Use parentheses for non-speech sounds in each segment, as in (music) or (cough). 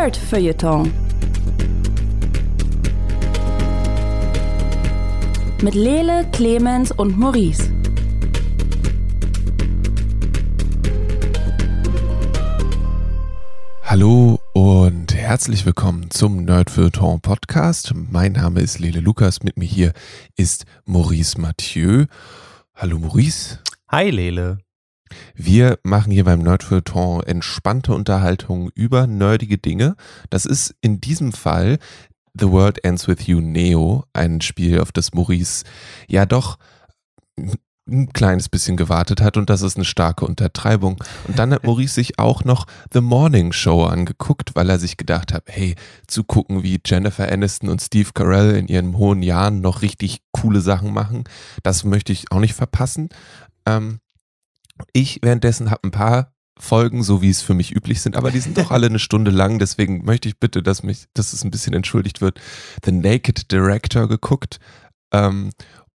Nerd Feuilleton. Mit Lele, Clemens und Maurice. Hallo und herzlich willkommen zum Nerd Feuilleton Podcast. Mein Name ist Lele Lukas, mit mir hier ist Maurice Mathieu. Hallo Maurice. Hi Lele. Wir machen hier beim Nerdfeuilleton entspannte Unterhaltung über nerdige Dinge. Das ist in diesem Fall The World Ends With You Neo, ein Spiel, auf das Maurice ja doch ein kleines bisschen gewartet hat und das ist eine starke Untertreibung. Und dann hat Maurice sich auch noch The Morning Show angeguckt, weil er sich gedacht hat, hey, zu gucken, wie Jennifer Aniston und Steve Carell in ihren hohen Jahren noch richtig coole Sachen machen, das möchte ich auch nicht verpassen. Ähm, ich währenddessen habe ein paar Folgen, so wie es für mich üblich sind, aber die sind doch (laughs) alle eine Stunde lang, deswegen möchte ich bitte, dass mich, dass es ein bisschen entschuldigt wird, The Naked Director geguckt ähm,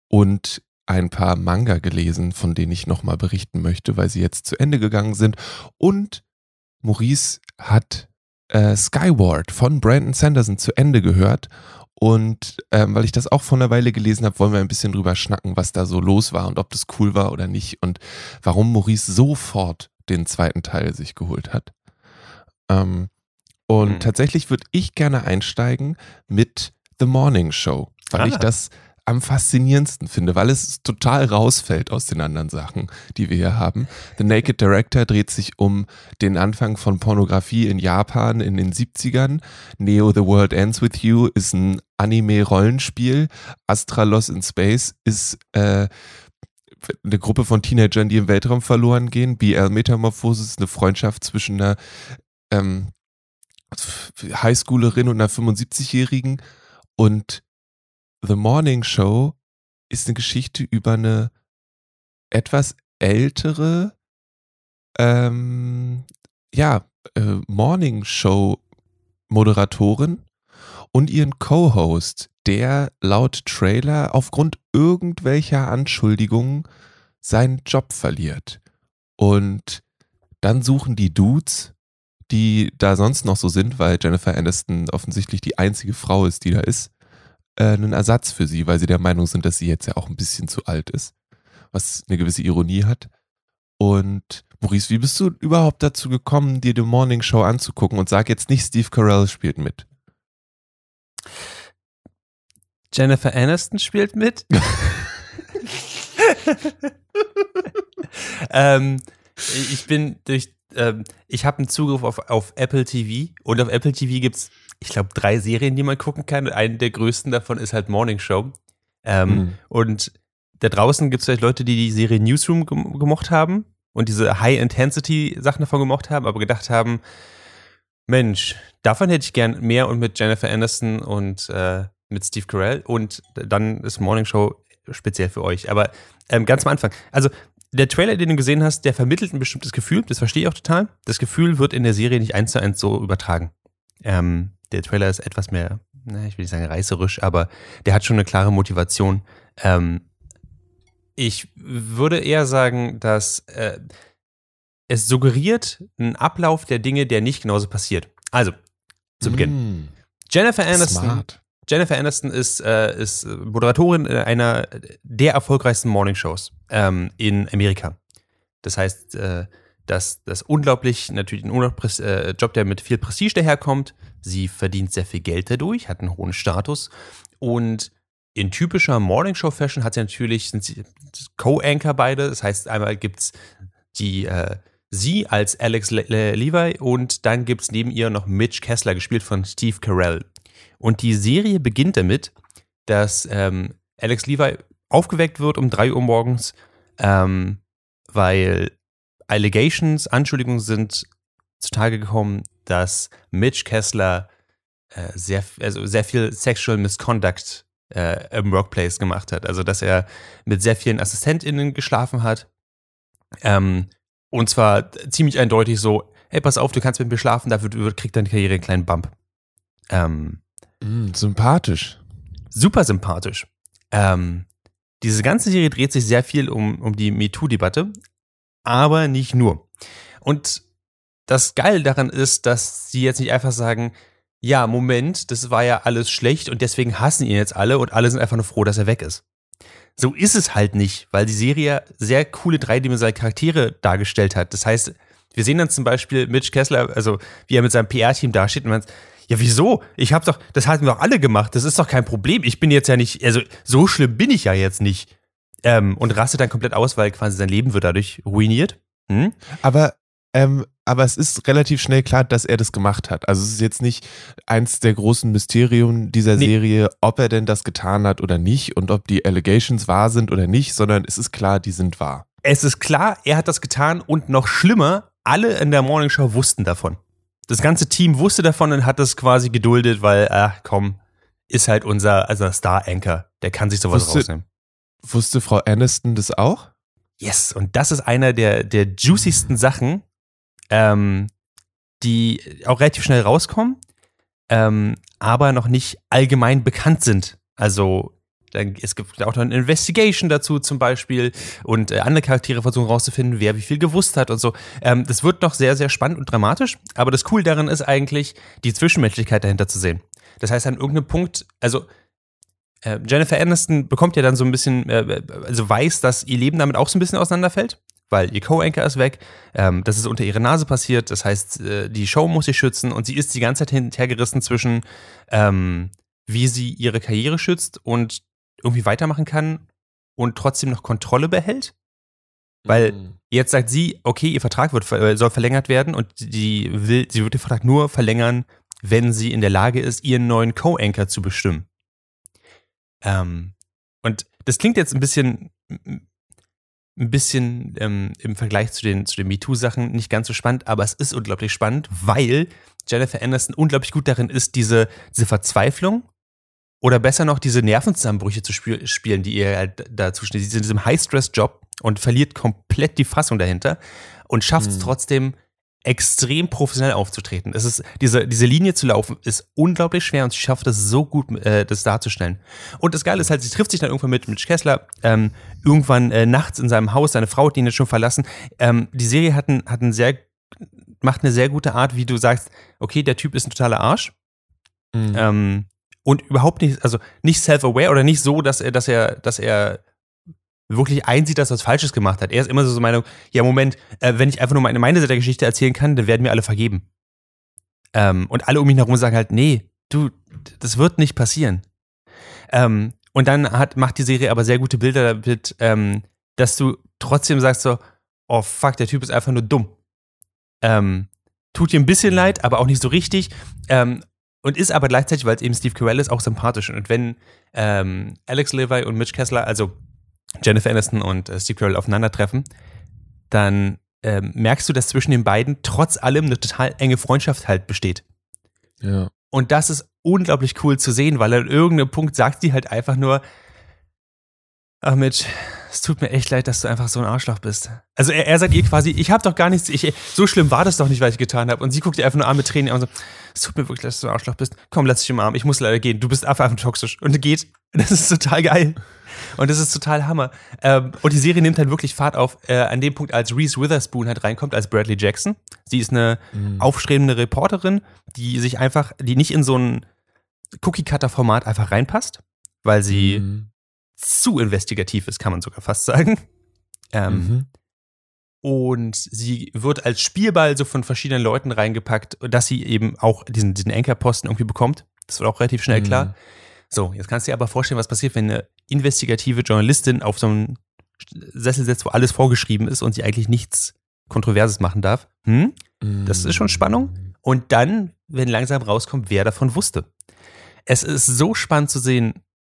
und ein paar Manga gelesen, von denen ich nochmal berichten möchte, weil sie jetzt zu Ende gegangen sind. Und Maurice hat äh, Skyward von Brandon Sanderson zu Ende gehört und ähm, weil ich das auch vor einer Weile gelesen habe, wollen wir ein bisschen drüber schnacken, was da so los war und ob das cool war oder nicht und warum Maurice sofort den zweiten Teil sich geholt hat. Ähm, und mhm. tatsächlich würde ich gerne einsteigen mit The Morning Show, weil ah. ich das am faszinierendsten finde, weil es total rausfällt aus den anderen Sachen, die wir hier haben. The Naked Director dreht sich um den Anfang von Pornografie in Japan in den 70ern. Neo The World Ends With You ist ein Anime-Rollenspiel. Astra Lost in Space ist äh, eine Gruppe von Teenagern, die im Weltraum verloren gehen. BL Metamorphosis ist eine Freundschaft zwischen einer ähm, Highschoolerin und einer 75-Jährigen. Und The Morning Show ist eine Geschichte über eine etwas ältere, ähm, ja, äh, Morning Show Moderatorin und ihren Co-Host, der laut Trailer aufgrund irgendwelcher Anschuldigungen seinen Job verliert. Und dann suchen die Dudes, die da sonst noch so sind, weil Jennifer Aniston offensichtlich die einzige Frau ist, die da ist, äh, einen Ersatz für sie, weil sie der Meinung sind, dass sie jetzt ja auch ein bisschen zu alt ist, was eine gewisse Ironie hat. Und Maurice, wie bist du überhaupt dazu gekommen, dir die Morning Show anzugucken und sag jetzt nicht, Steve Carell spielt mit? Jennifer Aniston spielt mit. (laughs) ähm, ich bin durch, ähm, ich habe einen Zugriff auf, auf Apple TV und auf Apple TV gibt es ich glaube, drei Serien, die man gucken kann. Eine der größten davon ist halt Morning Show. Ähm, mhm. Und da draußen gibt es vielleicht Leute, die die Serie Newsroom gemocht haben und diese High-Intensity-Sachen davon gemocht haben, aber gedacht haben, Mensch, davon hätte ich gern mehr und mit Jennifer Aniston und äh, mit Steve Carell und dann ist Morning Show speziell für euch. Aber ähm, ganz am Anfang, also der Trailer, den du gesehen hast, der vermittelt ein bestimmtes Gefühl, das verstehe ich auch total. Das Gefühl wird in der Serie nicht eins zu eins so übertragen. Ähm, der Trailer ist etwas mehr, na, ich will nicht sagen reißerisch, aber der hat schon eine klare Motivation. Ähm, ich würde eher sagen, dass äh, es suggeriert einen Ablauf der Dinge, der nicht genauso passiert. Also, zu Beginn. Mm. Jennifer Aniston. Smart. Jennifer Aniston ist, äh, ist Moderatorin einer der erfolgreichsten Morningshows ähm, in Amerika. Das heißt, äh, dass das unglaublich, natürlich ein äh, Job, der mit viel Prestige daherkommt. Sie verdient sehr viel Geld dadurch, hat einen hohen Status und in typischer Morningshow-Fashion hat sie natürlich, Co-Anchor beide. Das heißt, einmal gibt's die, äh, sie als Alex Le Le Levi und dann gibt's neben ihr noch Mitch Kessler, gespielt von Steve Carell. Und die Serie beginnt damit, dass ähm, Alex Levi aufgeweckt wird um drei Uhr morgens, ähm, weil Allegations, Anschuldigungen sind zutage gekommen, dass Mitch Kessler äh, sehr, also sehr viel Sexual Misconduct äh, im Workplace gemacht hat. Also, dass er mit sehr vielen AssistentInnen geschlafen hat. Ähm, und zwar ziemlich eindeutig so, hey, pass auf, du kannst mit mir schlafen, dafür kriegt deine Karriere einen kleinen Bump. Ähm, mm, sympathisch. Super sympathisch. Ähm, diese ganze Serie dreht sich sehr viel um, um die MeToo-Debatte, aber nicht nur. Und das Geile daran ist, dass sie jetzt nicht einfach sagen, ja, Moment, das war ja alles schlecht und deswegen hassen ihn jetzt alle und alle sind einfach nur froh, dass er weg ist. So ist es halt nicht, weil die Serie sehr coole dreidimensionale Charaktere dargestellt hat. Das heißt, wir sehen dann zum Beispiel Mitch Kessler, also wie er mit seinem PR-Team dasteht und man ja, wieso? Ich hab doch, das hatten wir doch alle gemacht. Das ist doch kein Problem. Ich bin jetzt ja nicht, also so schlimm bin ich ja jetzt nicht. Ähm, und rastet dann komplett aus, weil quasi sein Leben wird dadurch ruiniert. Hm? Aber ähm, aber es ist relativ schnell klar, dass er das gemacht hat. Also es ist jetzt nicht eins der großen Mysterien dieser nee. Serie, ob er denn das getan hat oder nicht und ob die Allegations wahr sind oder nicht, sondern es ist klar, die sind wahr. Es ist klar, er hat das getan und noch schlimmer, alle in der Morning Show wussten davon. Das ganze Team wusste davon und hat das quasi geduldet, weil, ach komm, ist halt unser also Star-Anchor. Der kann sich sowas wusste, rausnehmen. Wusste Frau Aniston das auch? Yes, und das ist einer der, der juiciesten Sachen, ähm, die auch relativ schnell rauskommen, ähm, aber noch nicht allgemein bekannt sind. Also es gibt auch noch eine Investigation dazu zum Beispiel und äh, andere Charaktere versuchen rauszufinden, wer wie viel gewusst hat und so. Ähm, das wird noch sehr, sehr spannend und dramatisch, aber das Cool daran ist eigentlich, die Zwischenmenschlichkeit dahinter zu sehen. Das heißt, an irgendeinem Punkt, also äh, Jennifer Aniston bekommt ja dann so ein bisschen, äh, also weiß, dass ihr Leben damit auch so ein bisschen auseinanderfällt weil ihr Co-Anchor ist weg. Ähm, das ist unter ihrer Nase passiert. Das heißt, äh, die Show muss sie schützen und sie ist die ganze Zeit hinterhergerissen zwischen, ähm, wie sie ihre Karriere schützt und irgendwie weitermachen kann und trotzdem noch Kontrolle behält. Weil mhm. jetzt sagt sie, okay, ihr Vertrag wird, äh, soll verlängert werden und die will, sie wird den Vertrag nur verlängern, wenn sie in der Lage ist, ihren neuen Co-Anchor zu bestimmen. Ähm, und das klingt jetzt ein bisschen ein bisschen ähm, im Vergleich zu den, zu den MeToo-Sachen nicht ganz so spannend, aber es ist unglaublich spannend, weil Jennifer Anderson unglaublich gut darin ist, diese, diese Verzweiflung oder besser noch diese Nervenzusammenbrüche zu spiel spielen, die ihr halt dazu steht. Sie ist in diesem High-Stress-Job und verliert komplett die Fassung dahinter und schafft es hm. trotzdem, extrem professionell aufzutreten. Es ist, diese, diese Linie zu laufen, ist unglaublich schwer und sie schafft es so gut, äh, das darzustellen. Und das Geile ist halt, sie trifft sich dann irgendwann mit Mitch Kessler, ähm, irgendwann äh, nachts in seinem Haus, seine Frau hat ihn jetzt schon verlassen. Ähm, die Serie hat, ein, hat ein sehr, macht eine sehr gute Art, wie du sagst, okay, der Typ ist ein totaler Arsch. Mhm. Ähm, und überhaupt nicht, also nicht self-aware oder nicht so, dass er, dass er, dass er wirklich einsieht, dass er was Falsches gemacht hat. Er ist immer so so Meinung, ja, Moment, äh, wenn ich einfach nur meine, meine Seite der Geschichte erzählen kann, dann werden mir alle vergeben. Ähm, und alle um ihn herum sagen halt, nee, du, das wird nicht passieren. Ähm, und dann hat, macht die Serie aber sehr gute Bilder damit, ähm, dass du trotzdem sagst so, oh fuck, der Typ ist einfach nur dumm. Ähm, tut dir ein bisschen leid, aber auch nicht so richtig. Ähm, und ist aber gleichzeitig, weil es eben Steve Carell ist, auch sympathisch. Und wenn ähm, Alex Levi und Mitch Kessler, also Jennifer Aniston und äh, Steve Carell aufeinandertreffen, dann ähm, merkst du, dass zwischen den beiden trotz allem eine total enge Freundschaft halt besteht. Ja. Und das ist unglaublich cool zu sehen, weil an irgendeinem Punkt sagt sie halt einfach nur, ach Mitch, es tut mir echt leid, dass du einfach so ein Arschloch bist. Also er, er sagt ihr quasi, ich habe doch gar nichts, ich, so schlimm war das doch nicht, was ich getan habe. Und sie guckt ihr einfach nur an mit Tränen und so, es tut mir wirklich leid, dass du ein Arschloch bist. Komm, lass dich im Arm, ich muss leider gehen. Du bist einfach, einfach toxisch. Und geht. (laughs) Das ist total geil. Und das ist total Hammer. Ähm, und die Serie nimmt halt wirklich Fahrt auf, äh, an dem Punkt, als Reese Witherspoon halt reinkommt, als Bradley Jackson. Sie ist eine mhm. aufstrebende Reporterin, die sich einfach, die nicht in so ein Cookie-Cutter-Format einfach reinpasst, weil sie mhm. Zu investigativ ist, kann man sogar fast sagen. Ähm, mhm. Und sie wird als Spielball so von verschiedenen Leuten reingepackt, dass sie eben auch diesen, diesen Anchor-Posten irgendwie bekommt. Das wird auch relativ schnell mhm. klar. So, jetzt kannst du dir aber vorstellen, was passiert, wenn eine investigative Journalistin auf so einen Sessel setzt, wo alles vorgeschrieben ist und sie eigentlich nichts Kontroverses machen darf. Hm? Das ist schon Spannung. Und dann, wenn langsam rauskommt, wer davon wusste. Es ist so spannend zu sehen,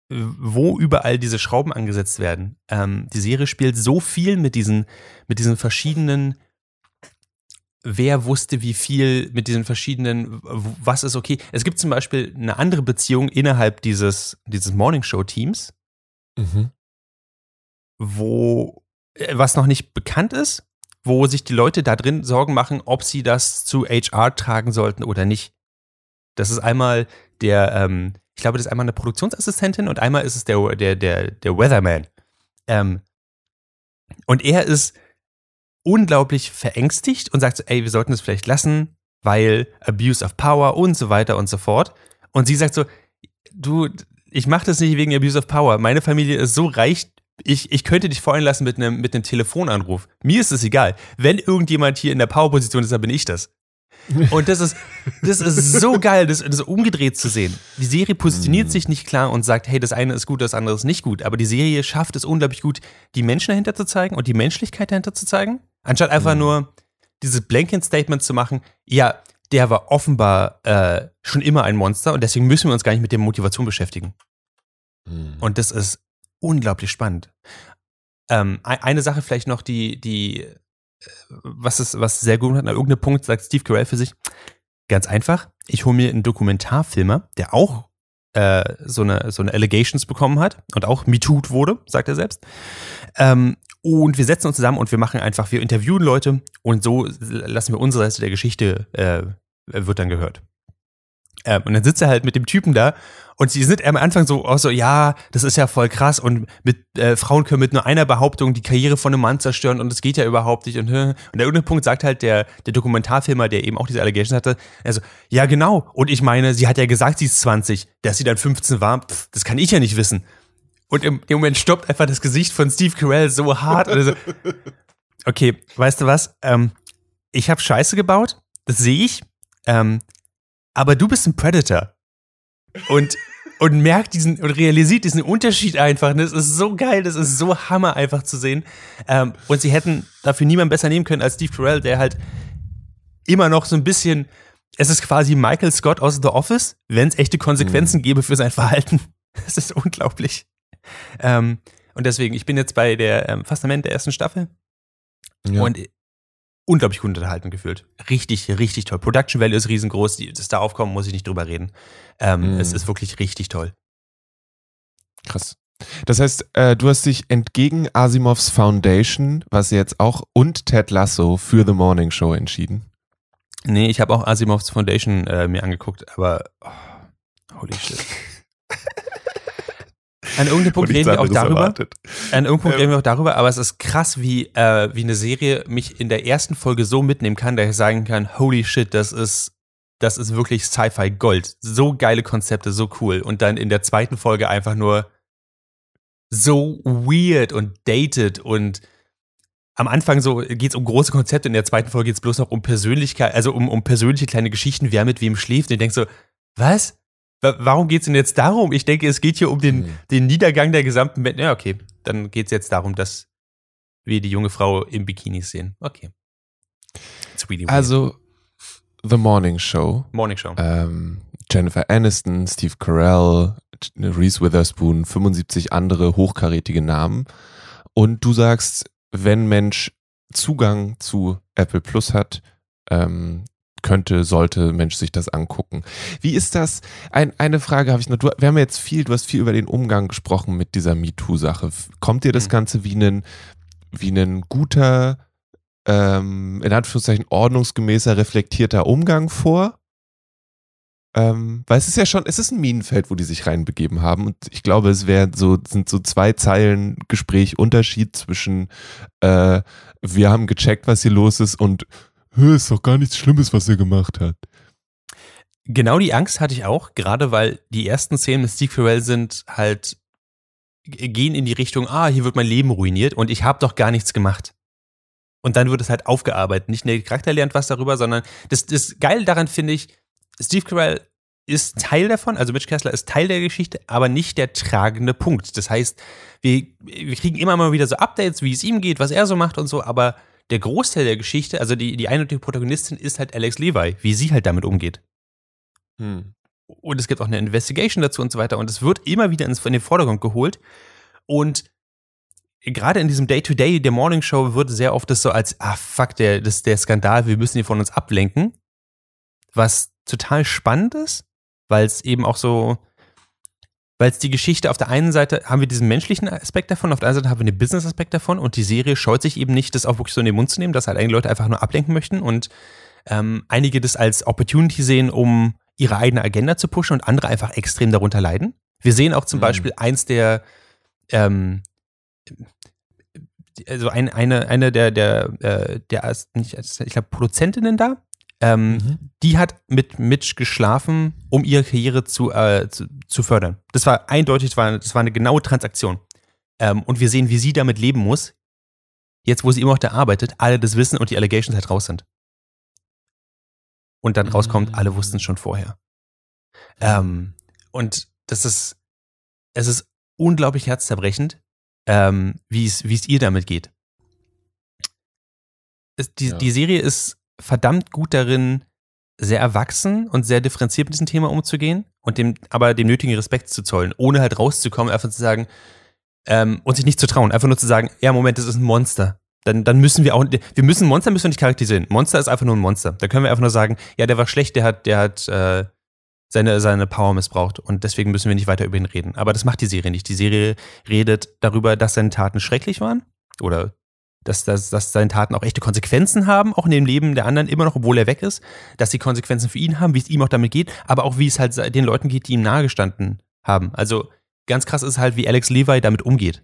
wo überall diese Schrauben angesetzt werden. Ähm, die Serie spielt so viel mit diesen, mit diesen verschiedenen wer wusste wie viel mit diesen verschiedenen, was ist okay. Es gibt zum Beispiel eine andere Beziehung innerhalb dieses, dieses Morning Show Teams, mhm. wo, äh, was noch nicht bekannt ist, wo sich die Leute da drin Sorgen machen, ob sie das zu HR tragen sollten oder nicht. Das ist einmal der, ähm, ich glaube, das ist einmal eine Produktionsassistentin und einmal ist es der, der, der, der Weatherman. Ähm, und er ist unglaublich verängstigt und sagt so, ey, wir sollten es vielleicht lassen, weil Abuse of Power und so weiter und so fort. Und sie sagt so, du, ich mache das nicht wegen Abuse of Power. Meine Familie ist so reich, ich, ich könnte dich fallen lassen mit einem mit einem Telefonanruf. Mir ist es egal. Wenn irgendjemand hier in der Power-Position ist, dann bin ich das. Und das ist, das ist so geil, das, das umgedreht zu sehen. Die Serie positioniert mm. sich nicht klar und sagt, hey, das eine ist gut, das andere ist nicht gut. Aber die Serie schafft es unglaublich gut, die Menschen dahinter zu zeigen und die Menschlichkeit dahinter zu zeigen. Anstatt einfach mm. nur dieses Blanket-Statement zu machen, ja, der war offenbar äh, schon immer ein Monster und deswegen müssen wir uns gar nicht mit der Motivation beschäftigen. Mm. Und das ist unglaublich spannend. Ähm, eine Sache vielleicht noch, die, die was ist, was sehr gut hat, an irgendeinem Punkt sagt Steve Carell für sich, ganz einfach, ich hole mir einen Dokumentarfilmer, der auch äh, so, eine, so eine Allegations bekommen hat und auch MeToo'd wurde, sagt er selbst. Ähm, und wir setzen uns zusammen und wir machen einfach, wir interviewen Leute und so lassen wir unsere Seite der Geschichte, äh, wird dann gehört. Ähm, und dann sitzt er halt mit dem Typen da und sie sind am Anfang so, auch so, ja, das ist ja voll krass und mit äh, Frauen können mit nur einer Behauptung die Karriere von einem Mann zerstören und das geht ja überhaupt nicht. Und, und der irgendeine Punkt sagt halt der, der Dokumentarfilmer, der eben auch diese Allegations hatte, also, ja genau. Und ich meine, sie hat ja gesagt, sie ist 20, dass sie dann 15 war, pff, das kann ich ja nicht wissen. Und im, im Moment stoppt einfach das Gesicht von Steve Carell so hart. Oder so. Okay, weißt du was? Ähm, ich habe Scheiße gebaut, das sehe ich. Ähm, aber du bist ein Predator. Und, und merkt diesen und realisiert diesen Unterschied einfach. Das ist so geil, das ist so hammer einfach zu sehen. Ähm, und sie hätten dafür niemanden besser nehmen können als Steve Carell, der halt immer noch so ein bisschen, es ist quasi Michael Scott aus The Office, wenn es echte Konsequenzen mhm. gäbe für sein Verhalten. (laughs) Das ist unglaublich. Ähm, und deswegen, ich bin jetzt bei der ähm, fast am Ende der ersten Staffel. Ja. Und unglaublich gut unterhalten gefühlt. Richtig, richtig toll. Production Value ist riesengroß. Das da aufkommen, muss ich nicht drüber reden. Ähm, mm. Es ist wirklich richtig toll. Krass. Das heißt, äh, du hast dich entgegen Asimovs Foundation, was jetzt auch, und Ted Lasso für The Morning Show entschieden? Nee, ich habe auch Asimovs Foundation äh, mir angeguckt, aber oh, holy shit. (laughs) An irgendeinem Punkt reden wir auch darüber. Erwartet. An irgendeinem Punkt ähm. reden wir auch darüber, aber es ist krass, wie, äh, wie eine Serie mich in der ersten Folge so mitnehmen kann, dass ich sagen kann, holy shit, das ist, das ist wirklich Sci-Fi Gold. So geile Konzepte, so cool. Und dann in der zweiten Folge einfach nur so weird und dated und am Anfang so geht es um große Konzepte, in der zweiten Folge geht es bloß noch um Persönlichkeit, also um, um persönliche kleine Geschichten, wer mit wem schläft. Und ich denke so, was? Warum geht es denn jetzt darum? Ich denke, es geht hier um den, mhm. den Niedergang der gesamten Welt. Ja, okay. Dann geht es jetzt darum, dass wir die junge Frau im Bikini sehen. Okay. also, The Morning Show. Morning Show. Ähm, Jennifer Aniston, Steve Carell, Reese Witherspoon, 75 andere hochkarätige Namen. Und du sagst, wenn Mensch Zugang zu Apple Plus hat, ähm, könnte, sollte Mensch sich das angucken. Wie ist das? Ein, eine Frage habe ich noch. Du, wir haben jetzt viel, du hast viel über den Umgang gesprochen mit dieser MeToo-Sache. Kommt dir das mhm. Ganze wie ein, wie ein guter, ähm, in Anführungszeichen ordnungsgemäßer, reflektierter Umgang vor? Ähm, weil es ist ja schon, es ist ein Minenfeld, wo die sich reinbegeben haben. Und ich glaube, es wäre so, sind so zwei Zeilen Gespräch Unterschied zwischen äh, wir haben gecheckt, was hier los ist und ist doch gar nichts Schlimmes, was er gemacht hat. Genau die Angst hatte ich auch, gerade weil die ersten Szenen mit Steve Carell sind halt, gehen in die Richtung, ah, hier wird mein Leben ruiniert und ich habe doch gar nichts gemacht. Und dann wird es halt aufgearbeitet. Nicht nur der Charakter lernt was darüber, sondern das, das Geile daran finde ich, Steve Carell ist Teil davon, also Mitch Kessler ist Teil der Geschichte, aber nicht der tragende Punkt. Das heißt, wir, wir kriegen immer mal wieder so Updates, wie es ihm geht, was er so macht und so, aber der Großteil der Geschichte, also die, die eindeutige Protagonistin ist halt Alex Levi, wie sie halt damit umgeht. Hm. Und es gibt auch eine Investigation dazu und so weiter. Und es wird immer wieder ins, in den Vordergrund geholt. Und gerade in diesem Day-to-Day -Day der Morning Show wird sehr oft das so als, ah fuck, der, das der Skandal, wir müssen ihn von uns ablenken. Was total spannend ist, weil es eben auch so, weil es die Geschichte auf der einen Seite haben wir diesen menschlichen Aspekt davon, auf der anderen Seite haben wir den Business-Aspekt davon und die Serie scheut sich eben nicht, das auch wirklich so in den Mund zu nehmen, dass halt einige Leute einfach nur ablenken möchten und ähm, einige das als Opportunity sehen, um ihre eigene Agenda zu pushen und andere einfach extrem darunter leiden. Wir sehen auch zum mhm. Beispiel eins der ähm, also ein, eine, eine der, der, äh, der, ich glaube, Produzentinnen da, ähm, mhm. die hat mit Mitch geschlafen, um ihre Karriere zu, äh, zu, zu, fördern. Das war eindeutig, das war, das war eine genaue Transaktion. Ähm, und wir sehen, wie sie damit leben muss, jetzt wo sie immer noch da arbeitet, alle das wissen und die Allegations halt raus sind. Und dann rauskommt, alle wussten es schon vorher. Ähm, und das ist, es ist unglaublich herzzerbrechend, ähm, wie es ihr damit geht. Es, die, ja. die Serie ist verdammt gut darin, sehr erwachsen und sehr differenziert mit diesem Thema umzugehen und dem, aber dem nötigen Respekt zu zollen, ohne halt rauszukommen, einfach zu sagen, ähm, und sich nicht zu trauen, einfach nur zu sagen, ja, Moment, das ist ein Monster. Dann, dann müssen wir auch, wir müssen Monster müssen wir nicht charakterisieren. Monster ist einfach nur ein Monster. Da können wir einfach nur sagen, ja, der war schlecht, der hat, der hat äh, seine, seine Power missbraucht und deswegen müssen wir nicht weiter über ihn reden. Aber das macht die Serie nicht. Die Serie redet darüber, dass seine Taten schrecklich waren oder dass, dass, dass seine Taten auch echte Konsequenzen haben, auch in dem Leben der anderen, immer noch, obwohl er weg ist, dass sie Konsequenzen für ihn haben, wie es ihm auch damit geht, aber auch wie es halt den Leuten geht, die ihm nahegestanden haben. Also ganz krass ist halt, wie Alex Levi damit umgeht.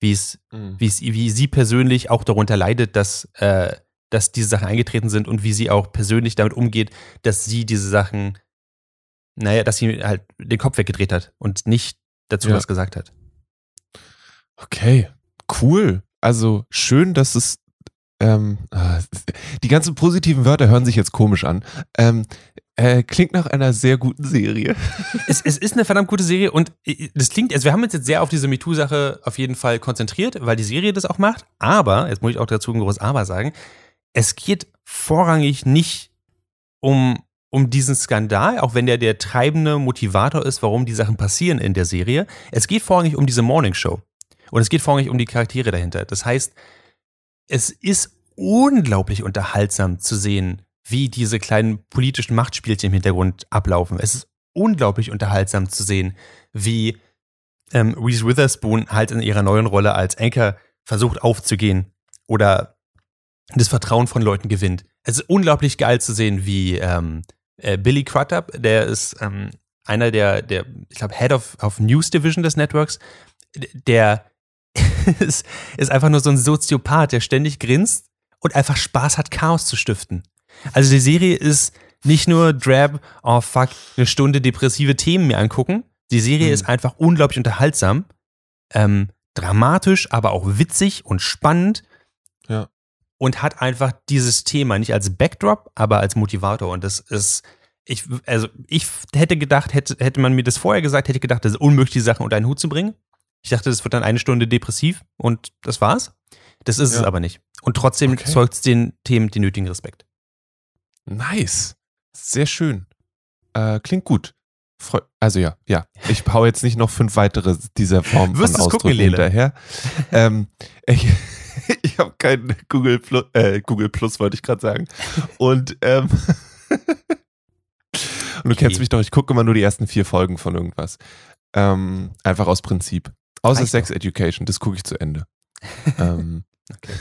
Wie es, mhm. wie es, wie sie persönlich auch darunter leidet, dass, äh, dass diese Sachen eingetreten sind und wie sie auch persönlich damit umgeht, dass sie diese Sachen naja, dass sie halt den Kopf weggedreht hat und nicht dazu ja. was gesagt hat. Okay, cool. Also schön, dass es ähm, ah, die ganzen positiven Wörter hören sich jetzt komisch an. Ähm, äh, klingt nach einer sehr guten Serie. (laughs) Es, es, ist eine verdammt gute Serie und äh, das klingt, also wir haben uns jetzt sehr auf diese MeToo-Sache auf jeden Fall konzentriert, weil die Serie das auch macht. Aber, jetzt muss ich auch dazu ein großes Aber sagen, es geht vorrangig nicht um um diesen Skandal, auch wenn der der treibende Motivator ist, warum die Sachen passieren in der Serie. Es geht vorrangig um diese Morning Show. Und es geht vorrangig um die Charaktere dahinter. Das heißt, es ist unglaublich unterhaltsam zu sehen, wie diese kleinen politischen Machtspielchen im Hintergrund ablaufen. Es ist unglaublich unterhaltsam zu sehen, wie ähm, Reese Witherspoon halt in ihrer neuen Rolle als Anchor versucht aufzugehen oder das Vertrauen von Leuten gewinnt. Es ist unglaublich geil zu sehen, wie ähm, äh, Billy Crudup, der ist ähm, einer der, der, ich glaube, Head of, of News Division des Networks, der (laughs) ist, ist einfach nur so ein Soziopath, der ständig grinst und einfach Spaß hat, Chaos zu stiften. Also die Serie ist nicht nur Drab, oh fuck, eine Stunde depressive Themen mir angucken. Die Serie mhm. ist einfach unglaublich unterhaltsam, ähm, dramatisch, aber auch witzig und spannend. Ja und hat einfach dieses Thema nicht als Backdrop, aber als Motivator. Und das ist, ich, also ich hätte gedacht, hätte, hätte man mir das vorher gesagt, hätte ich gedacht, das ist unmöglich, die Sachen unter einen Hut zu bringen. Ich dachte, das wird dann eine Stunde depressiv und das war's. Das ist ja. es aber nicht. Und trotzdem okay. zeugt es den Themen den nötigen Respekt. Nice. Sehr schön. Äh, klingt gut. Freu also ja, ja. Ich hau jetzt nicht noch fünf weitere dieser Form von Ausdrücken hinterher. ähm, ich, (laughs) ich habe kein Google Plus, äh, Google Plus wollte ich gerade sagen. Und, ähm, (laughs) und du okay. kennst mich doch, ich gucke immer nur die ersten vier Folgen von irgendwas. Ähm, einfach aus Prinzip. Außer Reicht Sex doch. Education, das gucke ich zu Ende. (laughs) ähm. Okay.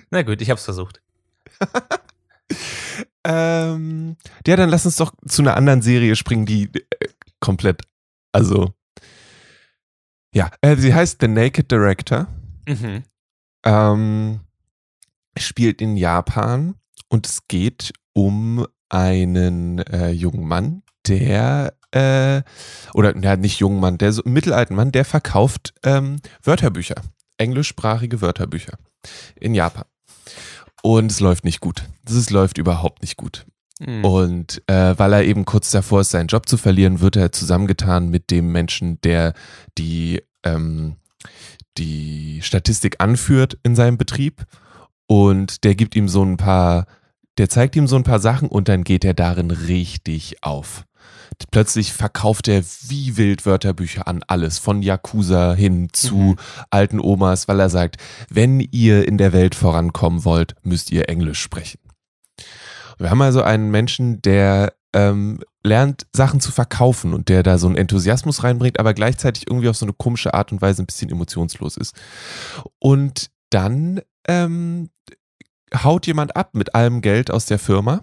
(laughs) Na gut, ich hab's versucht. (laughs) ähm, ja, dann lass uns doch zu einer anderen Serie springen, die äh, komplett, also ja, äh, sie heißt The Naked Director. Mhm ähm, spielt in Japan und es geht um einen äh, jungen Mann, der äh, oder ja nicht jungen Mann, der so mittelalten Mann, der verkauft ähm, Wörterbücher, englischsprachige Wörterbücher in Japan. Und es läuft nicht gut. Es läuft überhaupt nicht gut. Mhm. Und äh, weil er eben kurz davor ist, seinen Job zu verlieren, wird er zusammengetan mit dem Menschen, der die ähm, die Statistik anführt in seinem Betrieb und der gibt ihm so ein paar, der zeigt ihm so ein paar Sachen und dann geht er darin richtig auf. Plötzlich verkauft er wie wild Wörterbücher an alles, von Yakuza hin zu mhm. alten Omas, weil er sagt, wenn ihr in der Welt vorankommen wollt, müsst ihr Englisch sprechen. Wir haben also einen Menschen, der ähm, lernt, Sachen zu verkaufen und der da so einen Enthusiasmus reinbringt, aber gleichzeitig irgendwie auf so eine komische Art und Weise ein bisschen emotionslos ist. Und dann ähm, haut jemand ab mit allem Geld aus der Firma.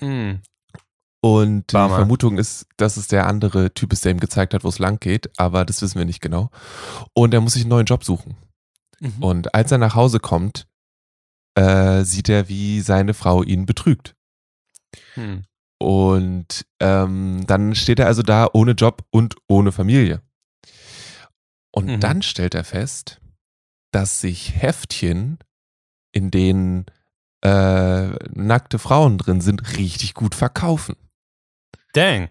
Mhm. Und die Vermutung ist, dass es der andere Typ ist, der ihm gezeigt hat, wo es lang geht, aber das wissen wir nicht genau. Und er muss sich einen neuen Job suchen. Mhm. Und als er nach Hause kommt, äh, sieht er, wie seine Frau ihn betrügt. Hm. Und ähm, dann steht er also da ohne Job und ohne Familie. Und mhm. dann stellt er fest, dass sich Heftchen, in denen äh, nackte Frauen drin sind, richtig gut verkaufen. Dang.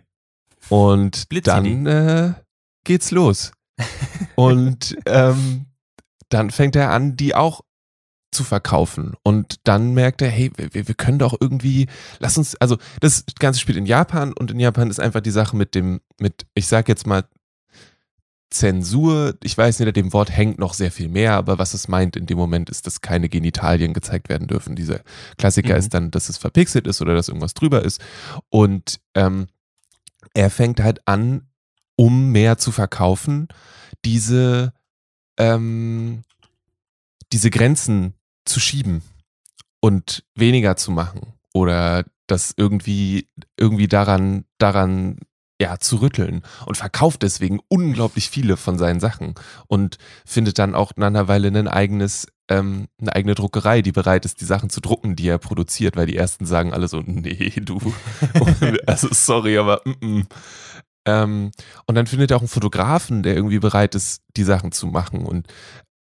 Und dann äh, geht's los. (laughs) und ähm, dann fängt er an, die auch zu verkaufen. Und dann merkt er, hey, wir, wir, können doch irgendwie, lass uns, also das Ganze spielt in Japan und in Japan ist einfach die Sache mit dem, mit, ich sag jetzt mal, Zensur, ich weiß nicht, dem Wort hängt noch sehr viel mehr, aber was es meint in dem Moment ist, dass keine Genitalien gezeigt werden dürfen. Dieser Klassiker mhm. ist dann, dass es verpixelt ist oder dass irgendwas drüber ist. Und ähm, er fängt halt an, um mehr zu verkaufen, diese, ähm, diese Grenzen zu schieben und weniger zu machen oder das irgendwie, irgendwie daran, daran ja, zu rütteln und verkauft deswegen unglaublich viele von seinen Sachen und findet dann auch nach einer Weile ein eigenes, ähm, eine eigene Druckerei, die bereit ist, die Sachen zu drucken, die er produziert, weil die ersten sagen alle so, nee, du, (laughs) also sorry, aber mm -mm. Ähm, und dann findet er auch einen Fotografen, der irgendwie bereit ist, die Sachen zu machen und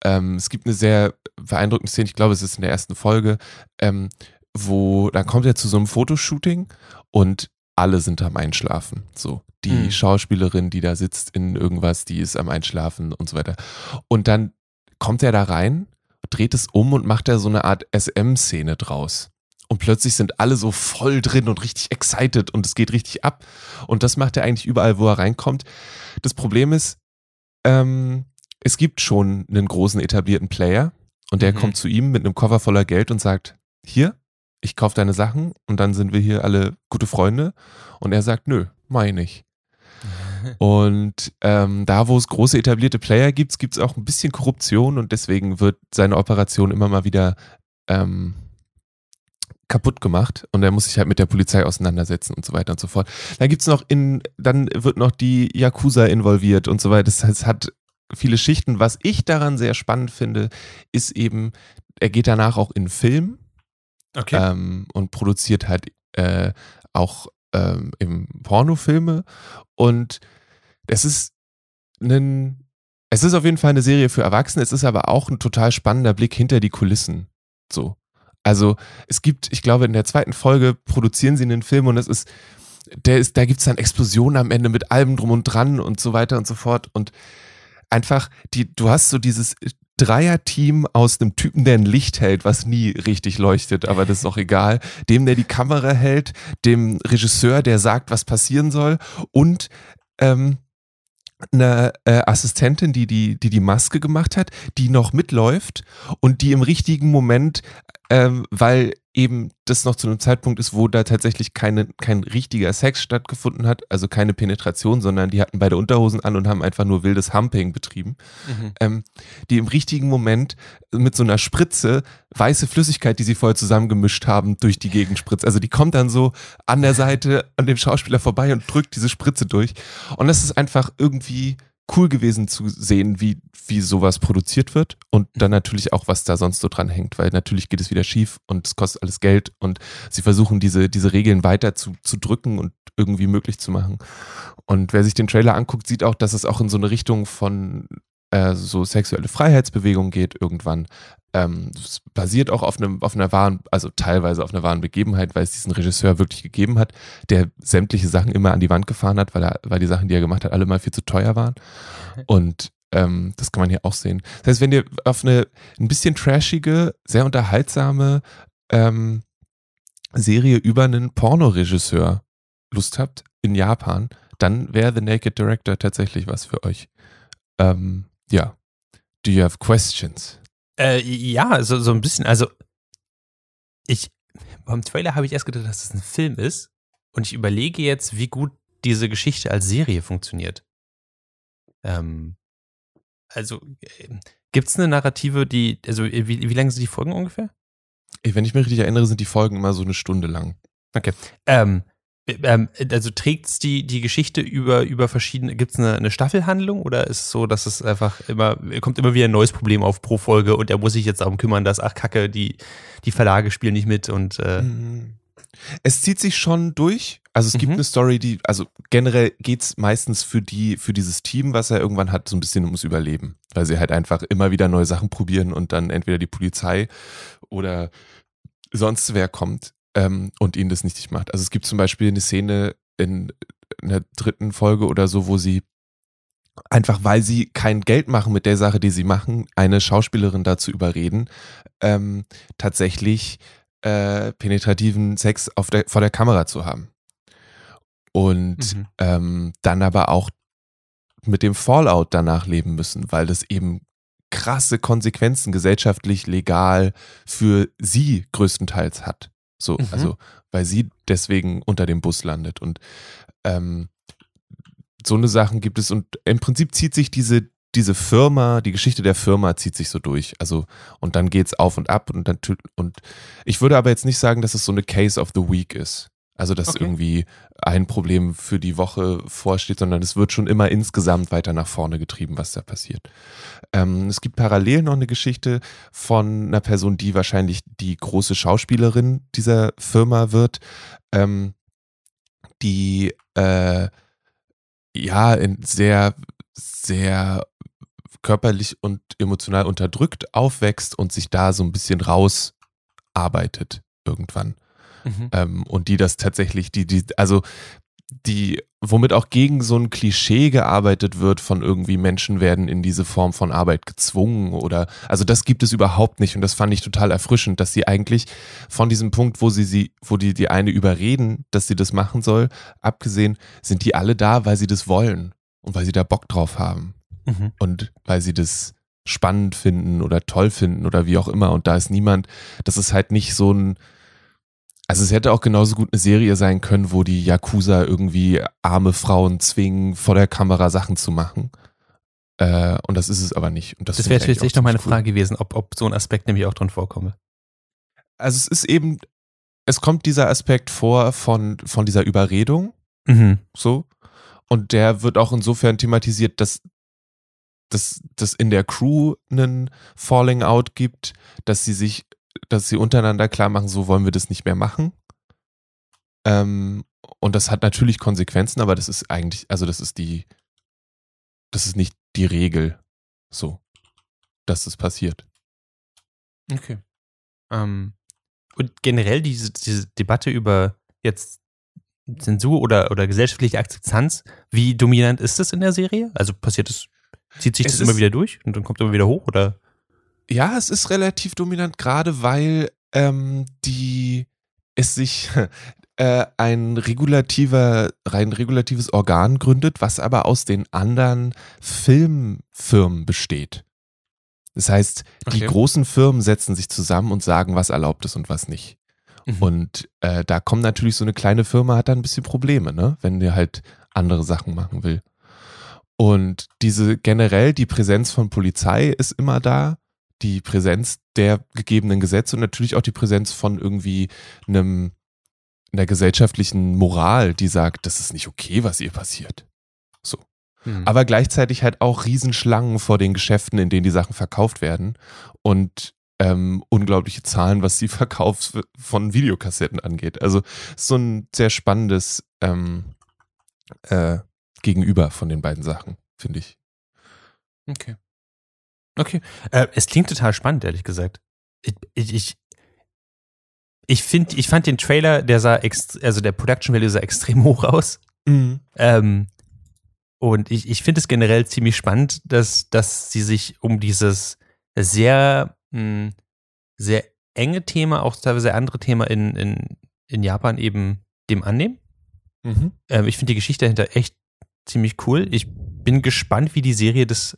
ähm, es gibt eine sehr beeindruckende Szene, ich glaube, es ist in der ersten Folge, ähm, wo dann kommt er zu so einem Fotoshooting und alle sind am Einschlafen. So, die mhm. Schauspielerin, die da sitzt in irgendwas, die ist am Einschlafen und so weiter. Und dann kommt er da rein, dreht es um und macht da so eine Art SM-Szene draus. Und plötzlich sind alle so voll drin und richtig excited und es geht richtig ab. Und das macht er eigentlich überall, wo er reinkommt. Das Problem ist, ähm, es gibt schon einen großen etablierten Player und der mhm. kommt zu ihm mit einem Koffer voller Geld und sagt, hier, ich kaufe deine Sachen und dann sind wir hier alle gute Freunde. Und er sagt, nö, meine ich. Und ähm, da, wo es große etablierte Player gibt, gibt es auch ein bisschen Korruption und deswegen wird seine Operation immer mal wieder ähm, kaputt gemacht und er muss sich halt mit der Polizei auseinandersetzen und so weiter und so fort. Dann gibt's noch in, dann wird noch die Yakuza involviert und so weiter. Das heißt, es hat viele Schichten. Was ich daran sehr spannend finde, ist eben, er geht danach auch in Film Okay. Ähm, und produziert halt äh, auch ähm, im Pornofilme. Und es ist ein, es ist auf jeden Fall eine Serie für Erwachsene, es ist aber auch ein total spannender Blick hinter die Kulissen. So. Also es gibt, ich glaube, in der zweiten Folge produzieren sie einen Film und es ist, der ist, da gibt es dann Explosionen am Ende mit allem drum und dran und so weiter und so fort. Und einfach, die, du hast so dieses Dreierteam aus einem Typen, der ein Licht hält, was nie richtig leuchtet, aber das ist auch egal. Dem, der die Kamera hält, dem Regisseur, der sagt, was passieren soll und ähm, eine äh, Assistentin, die die, die die Maske gemacht hat, die noch mitläuft und die im richtigen Moment, ähm, weil eben das noch zu einem Zeitpunkt ist, wo da tatsächlich keine, kein richtiger Sex stattgefunden hat, also keine Penetration, sondern die hatten beide Unterhosen an und haben einfach nur wildes Humping betrieben, mhm. ähm, die im richtigen Moment mit so einer Spritze weiße Flüssigkeit, die sie vorher zusammengemischt haben, durch die Gegend spritzt. Also die kommt dann so an der Seite an dem Schauspieler vorbei und drückt diese Spritze durch. Und das ist einfach irgendwie cool gewesen zu sehen, wie, wie sowas produziert wird und dann natürlich auch, was da sonst so dran hängt, weil natürlich geht es wieder schief und es kostet alles Geld und sie versuchen diese, diese Regeln weiter zu, zu drücken und irgendwie möglich zu machen. Und wer sich den Trailer anguckt, sieht auch, dass es auch in so eine Richtung von äh, so sexuelle Freiheitsbewegung geht irgendwann. Ähm, es basiert auch auf, einem, auf einer wahren, also teilweise auf einer wahren Begebenheit, weil es diesen Regisseur wirklich gegeben hat, der sämtliche Sachen immer an die Wand gefahren hat, weil, er, weil die Sachen, die er gemacht hat, alle mal viel zu teuer waren. (laughs) Und ähm, das kann man hier auch sehen. Das heißt, wenn ihr auf eine ein bisschen trashige, sehr unterhaltsame ähm, Serie über einen Pornoregisseur Lust habt in Japan, dann wäre The Naked Director tatsächlich was für euch. Ähm, ja. Do you have questions? Äh, ja, so, so ein bisschen. Also, ich, beim Trailer habe ich erst gedacht, dass es das ein Film ist. Und ich überlege jetzt, wie gut diese Geschichte als Serie funktioniert. Ähm, also, äh, gibt es eine Narrative, die, also, wie, wie lang sind die Folgen ungefähr? Wenn ich mich richtig erinnere, sind die Folgen immer so eine Stunde lang. Okay. Ähm, Ähm, also trägt es die, die Geschichte über, über verschiedene, gibt es eine, eine Staffelhandlung oder ist es so, dass es einfach immer, kommt immer wieder ein neues Problem auf pro Folge und er muss sich jetzt darum kümmern, dass, ach Kacke, die, die Verlage spielen nicht mit und äh Mhm. Es zieht sich schon durch. Also es gibt Mhm. eine Story, die, also generell geht's meistens für die, für dieses Team, was er irgendwann hat, so ein bisschen ums Überleben. Weil sie halt einfach immer wieder neue Sachen probieren und dann entweder die Polizei oder sonst wer kommt ähm, und ihnen das nicht macht. Also es gibt zum Beispiel eine Szene in, in der dritten Folge oder so, wo sie einfach, weil sie kein Geld machen mit der Sache, die sie machen, eine Schauspielerin dazu überreden, ähm, tatsächlich äh, penetrativen Sex auf der, vor der Kamera zu haben. Und Mhm. ähm, dann aber auch mit dem Fallout danach leben müssen, weil das eben krasse Konsequenzen gesellschaftlich legal für sie größtenteils hat. So, Mhm. also weil sie deswegen unter dem Bus landet. Und ähm, so eine Sachen gibt es und im Prinzip zieht sich diese, diese Firma, die Geschichte der Firma zieht sich so durch. Also, und dann geht's auf und ab und dann und ich würde aber jetzt nicht sagen, dass es so eine Case of the Week ist. Also, dass Okay. irgendwie ein Problem für die Woche vorsteht, sondern es wird schon immer insgesamt weiter nach vorne getrieben, was da passiert. Ähm, es gibt parallel noch eine Geschichte von einer Person, die wahrscheinlich die große Schauspielerin dieser Firma wird, ähm, die äh, ja in sehr, sehr körperlich und emotional unterdrückt aufwächst und sich da so ein bisschen rausarbeitet irgendwann. Mhm. Ähm, und die das tatsächlich, die, die, also die, womit auch gegen so ein Klischee gearbeitet wird von irgendwie Menschen werden in diese Form von Arbeit gezwungen oder, also das gibt es überhaupt nicht und das fand ich total erfrischend, dass sie eigentlich von diesem Punkt, wo sie sie, wo die die eine überreden, dass sie das machen soll, abgesehen, sind die alle da, weil sie das wollen und weil sie da Bock drauf haben Mhm. und weil sie das spannend finden oder toll finden oder wie auch immer. Und da ist niemand, das ist halt nicht so ein, also es hätte auch genauso gut eine Serie sein können, wo die Yakuza irgendwie arme Frauen zwingen, vor der Kamera Sachen zu machen. Äh, und das ist es aber nicht. Und das Das wäre tatsächlich auch noch meine cool. Frage gewesen, ob, ob so ein Aspekt nämlich auch drin vorkomme. Also es ist eben, es kommt dieser Aspekt vor von, von dieser Überredung, Mhm. so. Und der wird auch insofern thematisiert, dass dass dass in der Crew einen Falling Out gibt, dass sie sich, dass sie untereinander klar machen, so wollen wir das nicht mehr machen. Ähm, und das hat natürlich Konsequenzen, aber das ist eigentlich, also das ist die, das ist nicht die Regel, so, dass es passiert. Okay. Ähm, und generell diese, diese Debatte über jetzt Zensur oder, oder gesellschaftliche Akzeptanz, wie dominant ist das in der Serie? Also passiert es, zieht sich Es das immer wieder durch und dann kommt immer wieder hoch oder? Ja, es ist relativ dominant, gerade weil ähm, die es sich (laughs) äh, ein regulativer, rein regulatives Organ gründet, was aber aus den anderen Filmfirmen besteht. Das heißt, die Okay. großen Firmen setzen sich zusammen und sagen, was erlaubt ist und was nicht. Mhm. Und äh, da kommt natürlich so eine kleine Firma, hat da ein bisschen Probleme, ne? wenn die halt andere Sachen machen will. Und diese generell, die Präsenz von Polizei ist immer da, die Präsenz der gegebenen Gesetze und natürlich auch die Präsenz von irgendwie einem, einer gesellschaftlichen Moral, die sagt, das ist nicht okay, was ihr passiert. So. Mhm. Aber gleichzeitig halt auch Riesenschlangen vor den Geschäften, in denen die Sachen verkauft werden und ähm, unglaubliche Zahlen, was die (laughs) Verkauf von Videokassetten angeht. Also so ein sehr spannendes ähm, äh, Gegenüber von den beiden Sachen, finde ich. Okay. Okay. Äh, es klingt total spannend, ehrlich gesagt. Ich, ich, ich, find, ich fand den Trailer, der sah, also der Production Value sah extrem (laughs) hoch aus. Ähm, und ich, ich finde es generell ziemlich spannend, dass, dass sie sich um dieses sehr, mh, sehr enge Thema, auch teilweise andere Thema in, in, in Japan eben dem annehmen. Mhm. Ähm, ich finde die Geschichte dahinter echt ziemlich cool. Ich bin gespannt, wie die Serie das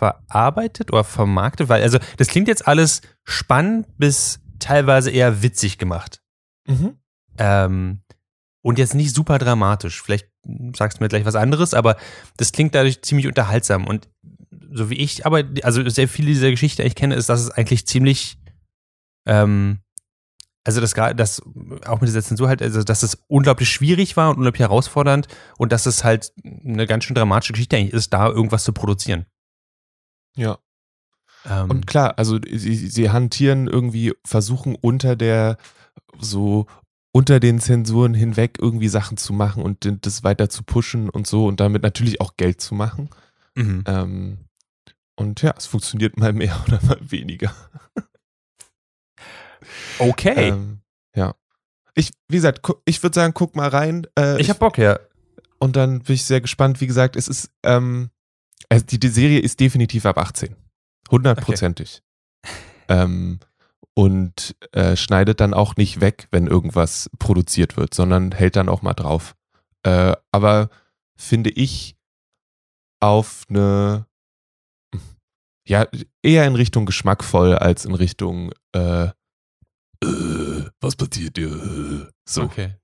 verarbeitet oder vermarktet, weil, also, das klingt jetzt alles spannend bis teilweise eher witzig gemacht. Mhm. Ähm, und jetzt nicht super dramatisch. Vielleicht sagst du mir gleich was anderes, aber das klingt dadurch ziemlich unterhaltsam. Und so wie ich, aber, also sehr viele dieser Geschichten, die ich kenne, ist, dass es eigentlich ziemlich, ähm, Also das, das auch mit dieser Zensur halt, also dass es unglaublich schwierig war und unglaublich herausfordernd und dass es halt eine ganz schön dramatische Geschichte eigentlich ist, da irgendwas zu produzieren. Ja. Ähm, und klar, also sie, sie hantieren irgendwie, versuchen unter der so unter den Zensuren hinweg irgendwie Sachen zu machen und das weiter zu pushen und so und damit natürlich auch Geld zu machen. Mhm. Ähm, und ja, es funktioniert mal mehr (laughs) oder mal weniger. Okay. Ähm, ja. Ich, wie gesagt, ich würde sagen, guck mal rein. Äh, ich hab Bock, ja. Und dann bin ich sehr gespannt. Wie gesagt, es ist, ähm, also die, die Serie ist definitiv ab 18. Hundertprozentig. Okay. Ähm, und äh, schneidet dann auch nicht weg, wenn irgendwas produziert wird, sondern hält dann auch mal drauf. Äh, aber finde ich auf eine, ja, eher in Richtung geschmackvoll als in Richtung, äh, äh, was passiert dir? So. Okay.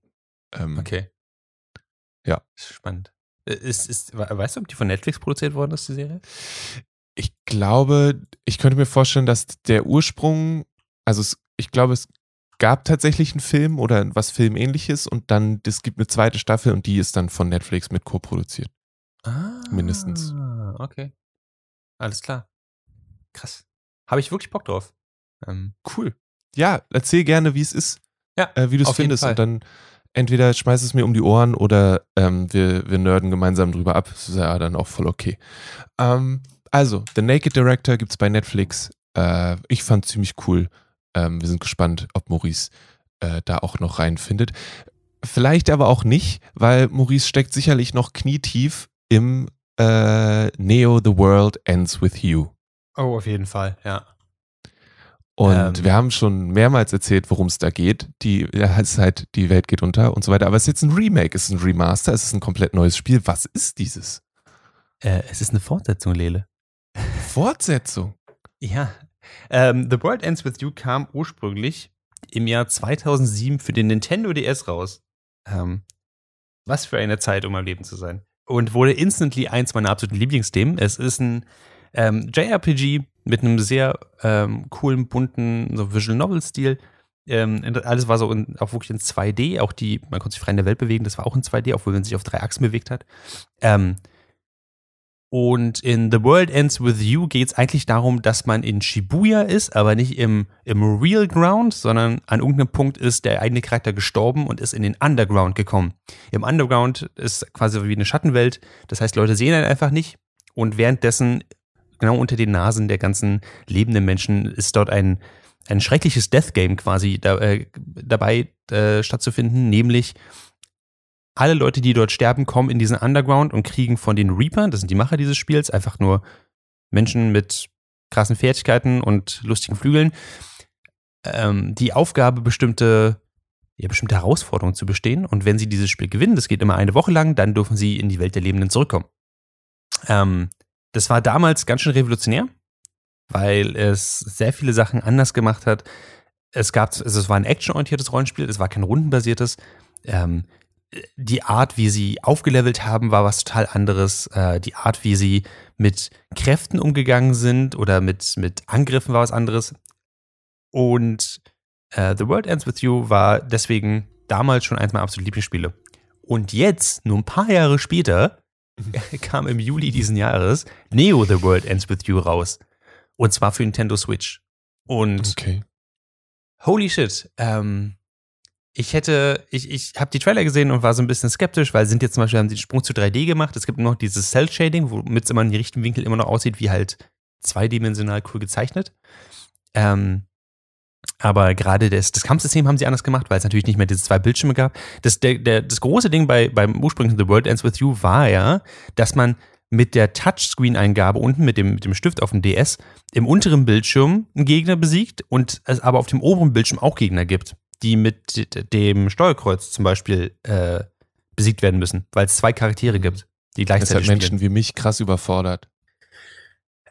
Ähm, okay. Ja. Spannend. Äh, ist, ist, weißt du, ob die von Netflix produziert worden ist, die Serie? Ich glaube, ich könnte mir vorstellen, dass der Ursprung, also es, ich glaube, es gab tatsächlich einen Film oder was Filmähnliches und dann, es gibt eine zweite Staffel und die ist dann von Netflix mit co-produziert. Ah, Mindestens. Okay. Alles klar. Krass. Habe ich wirklich Bock drauf. Ähm, cool ja, erzähl gerne, wie es ist, ja, äh, wie du es findest. Und dann entweder schmeiß es mir um die Ohren oder ähm, wir, wir nerden gemeinsam drüber ab. Das ist ja dann auch voll okay. Ähm, also, The Naked Director gibt es bei Netflix. Äh, ich fand ziemlich cool. Ähm, wir sind gespannt, ob Maurice äh, da auch noch reinfindet. Vielleicht aber auch nicht, weil Maurice steckt sicherlich noch knietief im äh, Neo The World Ends With You. Oh, auf jeden Fall, ja. Und ähm, wir haben schon mehrmals erzählt, worum es da geht. Die, ja, es ist halt, die Welt geht unter und so weiter. Aber es ist jetzt ein Remake, es ist ein Remaster, es ist ein komplett neues Spiel. Was ist dieses? Äh, es ist eine Fortsetzung, Lele. (laughs) Fortsetzung? ja. Ähm, The World Ends With You kam ursprünglich im Jahr 2007 für den Nintendo DS raus. Ähm, was für eine Zeit, um am Leben zu sein. Und wurde instantly eins meiner absoluten Lieblingsthemen. Es ist ein ähm, JRPG mit einem sehr ähm, coolen, bunten so Visual Novel-Stil. Ähm, alles war so in, auch wirklich in 2D, auch die, man konnte sich frei in der Welt bewegen, das war auch in 2D, obwohl man sich auf drei Achsen bewegt hat. Ähm, und in The World Ends With You geht es eigentlich darum, dass man in Shibuya ist, aber nicht im, im Real Ground, sondern an irgendeinem Punkt ist der eigene Charakter gestorben und ist in den Underground gekommen. Im Underground ist quasi wie eine Schattenwelt, das heißt, Leute sehen ihn einfach nicht. Und währenddessen genau unter den Nasen der ganzen lebenden Menschen ist dort ein, ein schreckliches Death Game quasi da, äh, dabei äh, stattzufinden, nämlich alle Leute, die dort sterben, kommen in diesen Underground und kriegen von den Reapern, das sind die Macher dieses Spiels, einfach nur Menschen mit krassen Fertigkeiten und lustigen Flügeln, ähm, die Aufgabe, bestimmte, ja, bestimmte Herausforderungen zu bestehen. Und wenn sie dieses Spiel gewinnen, das geht immer eine Woche lang, dann dürfen sie in die Welt der Lebenden zurückkommen. Ähm, das war damals ganz schön revolutionär, weil es sehr viele Sachen anders gemacht hat. Es gab, also es war ein actionorientiertes Rollenspiel, es war kein rundenbasiertes. Ähm, die Art, wie sie aufgelevelt haben, war was total anderes. Äh, die Art, wie sie mit Kräften umgegangen sind oder mit, mit Angriffen war was anderes. Und äh, The World Ends With You war deswegen damals schon eins meiner absoluten Lieblingsspiele. Und jetzt, nur ein paar Jahre später, (laughs) kam im Juli diesen Jahres Neo The World Ends With You raus. Und zwar für Nintendo Switch. Und okay. holy shit, ähm, ich hätte, ich, ich habe die Trailer gesehen und war so ein bisschen skeptisch, weil sind jetzt zum Beispiel, haben sie den Sprung zu 3D gemacht. Es gibt noch dieses Cell-Shading, womit es immer in die richtigen Winkel immer noch aussieht, wie halt zweidimensional cool gezeichnet. Ähm, aber gerade das, das Kampfsystem haben sie anders gemacht, weil es natürlich nicht mehr diese zwei Bildschirme gab. Das, der, der, das große Ding bei, beim ursprünglichen The World Ends With You war ja, dass man mit der Touchscreen-Eingabe unten mit dem, mit dem Stift auf dem DS im unteren Bildschirm einen Gegner besiegt und es aber auf dem oberen Bildschirm auch Gegner gibt, die mit dem Steuerkreuz zum Beispiel äh, besiegt werden müssen, weil es zwei Charaktere gibt, die gleichzeitig Das hat Menschen wie mich krass überfordert.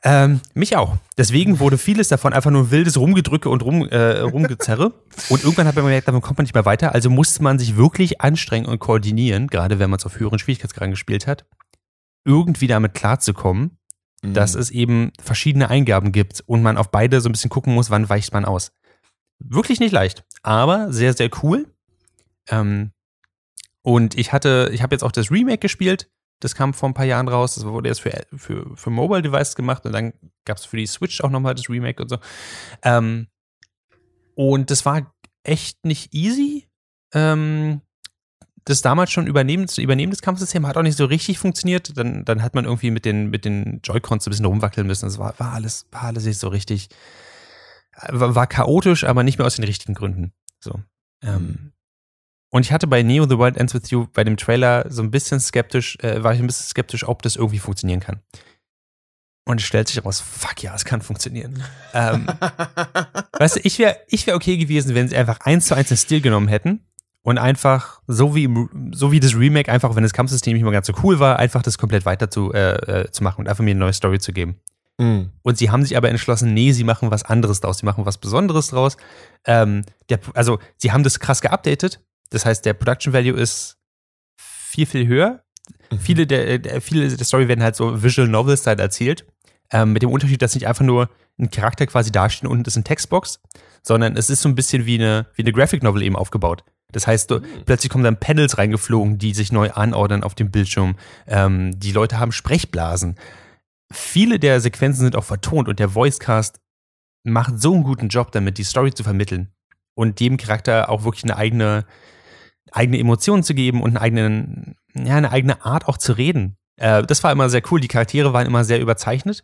Ähm, mich auch. Deswegen wurde vieles davon einfach nur wildes Rumgedrücke und rum, äh, Rumgezerre. und irgendwann hat man gemerkt, davon kommt man nicht mehr weiter. Also musste man sich wirklich anstrengen und koordinieren, gerade wenn man es auf höheren Schwierigkeitsgraden gespielt hat, irgendwie damit klarzukommen, mhm. dass es eben verschiedene Eingaben gibt und man auf beide so ein bisschen gucken muss, wann weicht man aus. Wirklich nicht leicht, aber sehr, sehr cool. Ähm, und ich hatte, ich habe jetzt auch das Remake gespielt. Das kam vor ein paar Jahren raus. Das wurde jetzt für, für, für Mobile Devices gemacht und dann gab es für die Switch auch nochmal das Remake und so. Ähm, und das war echt nicht easy. Ähm, das damals schon Übernehmen, Übernehmen des Kampfsystems hat auch nicht so richtig funktioniert. Dann, dann hat man irgendwie mit den, mit den Joy-Cons ein bisschen rumwackeln müssen. Das war, war, alles, war alles nicht so richtig. War, war chaotisch, aber nicht mehr aus den richtigen Gründen. So. Ähm, mhm. Und ich hatte bei Neo The World Ends With You bei dem Trailer so ein bisschen skeptisch, äh, war ich ein bisschen skeptisch, ob das irgendwie funktionieren kann. Und es stellt sich raus, fuck ja, es kann funktionieren. ähm, (laughs) weißt du, ich wäre ich wär okay gewesen, wenn sie einfach eins zu eins den Stil genommen hätten und einfach, so wie, so wie das Remake, einfach, wenn das Kampfsystem nicht mehr ganz so cool war, einfach das komplett weiter zu, äh, äh, zu machen und einfach mir eine neue Story zu geben. Mhm. Und sie haben sich aber entschlossen, nee, sie machen was anderes draus, sie machen was Besonderes draus. Ähm, der, also, sie haben das krass geupdatet. Das heißt, der Production Value ist viel, viel höher. Mhm. Viele, der, der, viele der Story werden halt so Visual Novels halt erzählt. Ähm, mit dem Unterschied, dass nicht einfach nur ein Charakter quasi dasteht und unten ist eine Textbox, sondern es ist so ein bisschen wie eine, wie eine Graphic Novel eben aufgebaut. Das heißt, du, mhm. plötzlich kommen dann Panels reingeflogen, die sich neu anordnen auf dem Bildschirm. Ähm, die Leute haben Sprechblasen. Viele der Sequenzen sind auch vertont und der Voicecast macht so einen guten Job damit, die Story zu vermitteln und jedem Charakter auch wirklich eine eigene, eigene Emotion zu geben und eine eigene, ja, eine eigene Art auch zu reden. Äh, das war immer sehr cool. Die Charaktere waren immer sehr überzeichnet.